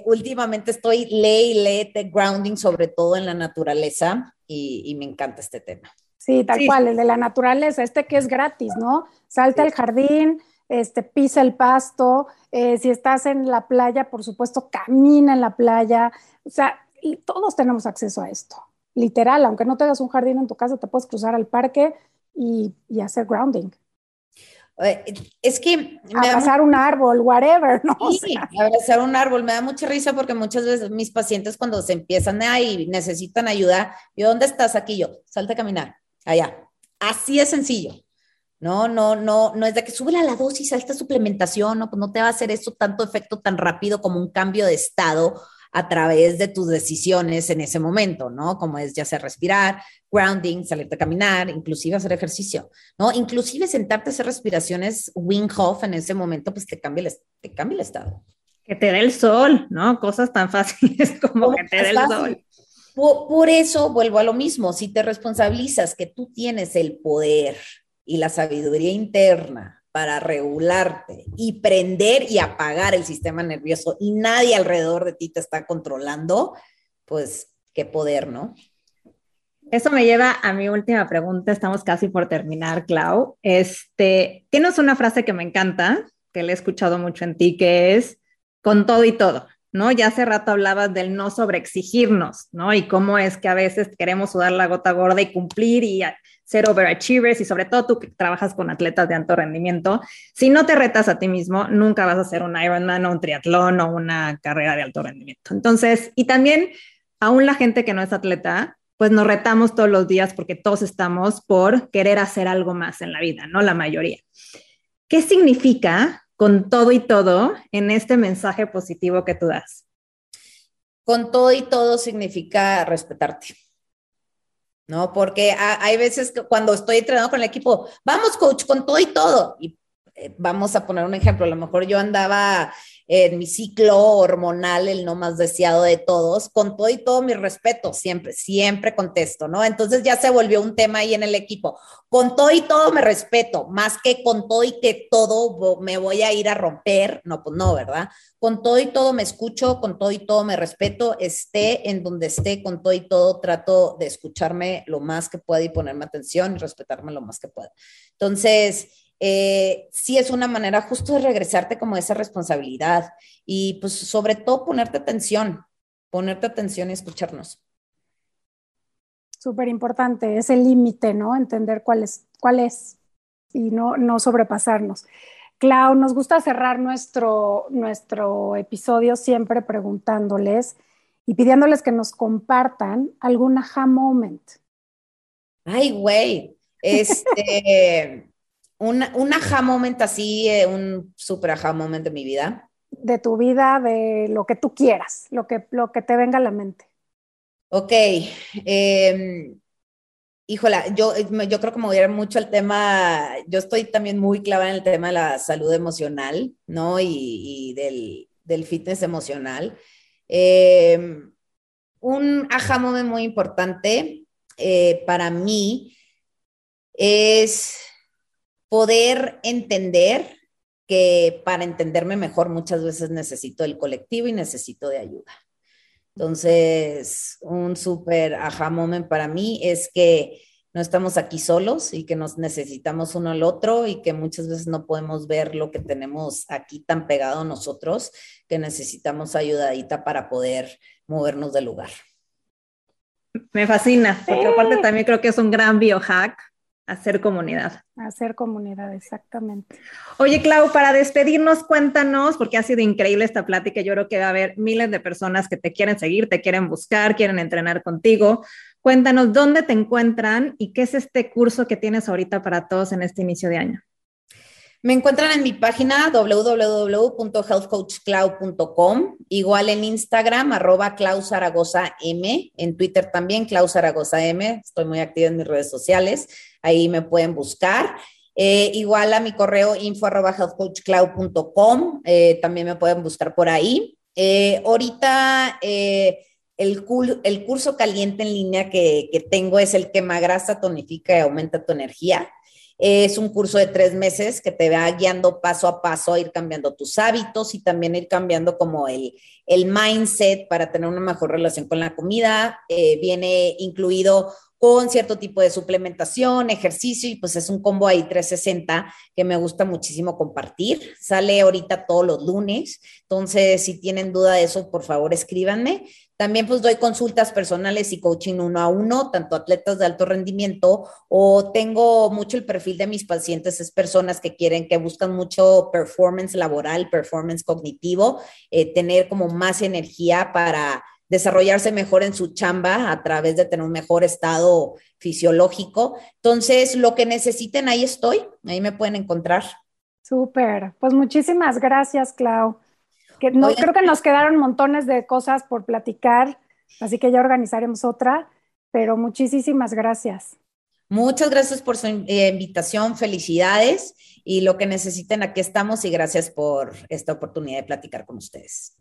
últimamente estoy lee y de grounding, sobre todo en la naturaleza, y, me encanta este tema. Sí, tal cual, el de la naturaleza, este que es gratis, ¿no? Salta al jardín, este, pisa el pasto, eh, si estás en la playa, por supuesto, camina en la playa, o sea, todos tenemos acceso a esto. literal, aunque no tengas un jardín en tu casa, te puedes cruzar al parque y, y hacer grounding. Eh, Es que me da Abrazar un árbol, whatever, ¿no? O Sí, sea, abrazar un árbol me da mucha risa porque muchas veces mis pacientes cuando se empiezan a y necesitan ayuda, yo, ¿dónde estás? Aquí yo, salte a caminar, allá. Así es sencillo. No, no, no, no es de que sube la dosis a esta suplementación, no, pues no te va a hacer eso tanto efecto tan rápido como un cambio de estado a través de tus decisiones en ese momento, ¿no? Como es ya sea respirar, grounding, salirte a caminar, inclusive hacer ejercicio, ¿no? Inclusive sentarte a hacer respiraciones Wim Hof en ese momento, pues te cambia el, te cambia el estado. Que te dé el sol, ¿no? Cosas tan fáciles como ¿Cómo que te dé el fácil? sol. Por, por eso vuelvo a lo mismo, si te responsabilizas que tú tienes el poder y la sabiduría interna para regularte y prender y apagar el sistema nervioso y nadie alrededor de ti te está controlando, pues qué poder, ¿no? Eso me lleva a mi última pregunta. Estamos casi por terminar, Clau. Este, tienes una frase que me encanta, que le he escuchado mucho en ti, que es con todo y todo, ¿no? Ya hace rato hablabas del no sobreexigirnos, ¿no? Y cómo es que a veces queremos sudar la gota gorda y cumplir y ser overachievers y sobre todo tú que trabajas con atletas de alto rendimiento, si no te retas a ti mismo, nunca vas a hacer un Ironman o un triatlón o una carrera de alto rendimiento. Entonces, y también aún la gente que no es atleta, pues nos retamos todos los días porque todos estamos por querer hacer algo más en la vida, ¿no? La mayoría. ¿Qué significa con todo y todo en este mensaje positivo que tú das? Con todo y todo significa respetarte. ¿No? Porque ha- hay veces que cuando estoy entrenando con el equipo, vamos coach, con todo y todo. Y eh, vamos a poner un ejemplo, a lo mejor yo andaba en mi ciclo hormonal, el no más deseado de todos, con todo y todo mi respeto, siempre, siempre contesto, ¿no? Entonces ya se volvió un tema ahí en el equipo. Con todo y todo me respeto, más que con todo y que todo me voy a ir a romper, no, pues no, ¿verdad? Con todo y todo me escucho, con todo y todo me respeto, esté en donde esté, con todo y todo trato de escucharme lo más que pueda y ponerme atención y respetarme lo más que pueda. Entonces, eh, sí es una manera justo de regresarte como esa responsabilidad y pues sobre todo ponerte atención, ponerte atención y escucharnos. súper importante, ese límite, ¿no? Entender cuál es, cuál es y no, no sobrepasarnos. Clau, nos gusta cerrar nuestro, nuestro episodio siempre preguntándoles y pidiéndoles que nos compartan algún aha moment. Ay, güey, este, un, un aha moment así, eh, un super aha moment de mi vida. de tu vida, de lo que tú quieras, lo que, lo que te venga a la mente. Ok, eh, híjola, yo, yo creo que me voy a ir mucho al tema, yo estoy también muy clavada en el tema de la salud emocional, ¿no? Y, y del, del fitness emocional. Eh, un aha moment muy importante eh, para mí es poder entender que para entenderme mejor muchas veces necesito el colectivo y necesito de ayuda. Entonces, un súper aha moment para mí es que no estamos aquí solos y que nos necesitamos uno al otro y que muchas veces no podemos ver lo que tenemos aquí tan pegado a nosotros, que necesitamos ayudadita para poder movernos del lugar. Me fascina, porque aparte también creo que es un gran biohack hacer comunidad. Hacer comunidad, exactamente. Oye, Clau, para despedirnos, cuéntanos, porque ha sido increíble esta plática. Yo creo que va a haber miles de personas que te quieren seguir, te quieren buscar, quieren entrenar contigo. Cuéntanos dónde te encuentran y qué es este curso que tienes ahorita para todos en este inicio de año. Me encuentran en mi página www.healthcoachclau.com, igual en Instagram, arroba Clau Zaragoza M, en Twitter también, Clau Zaragoza M, estoy muy activa en mis redes sociales, ahí me pueden buscar. Eh, igual a mi correo info eh, también me pueden buscar por ahí. Eh, ahorita el, el, curso caliente en línea que, tengo es el quema grasa, tonifica y aumenta tu energía. Es un curso de tres meses que te va guiando paso a paso a ir cambiando tus hábitos y también ir cambiando como el, el mindset para tener una mejor relación con la comida. Viene incluido con cierto tipo de suplementación, ejercicio y pues es un combo ahí 360 que me gusta muchísimo compartir. Sale ahorita todos los lunes, entonces si tienen duda de eso, por favor escríbanme. También pues doy consultas personales y coaching uno a uno, tanto atletas de alto rendimiento o tengo mucho el perfil de mis pacientes, es personas que quieren, que buscan mucho performance laboral, performance cognitivo, eh, tener como más energía para desarrollarse mejor en su chamba a través de tener un mejor estado fisiológico. Entonces, lo que necesiten, ahí estoy, ahí me pueden encontrar. Súper, pues muchísimas gracias, Clau. Que no, creo que nos quedaron montones de cosas por platicar, así que ya organizaremos otra, pero muchísimas gracias. Muchas gracias por su eh, invitación, felicidades y lo que necesiten, aquí estamos y gracias por esta oportunidad de platicar con ustedes.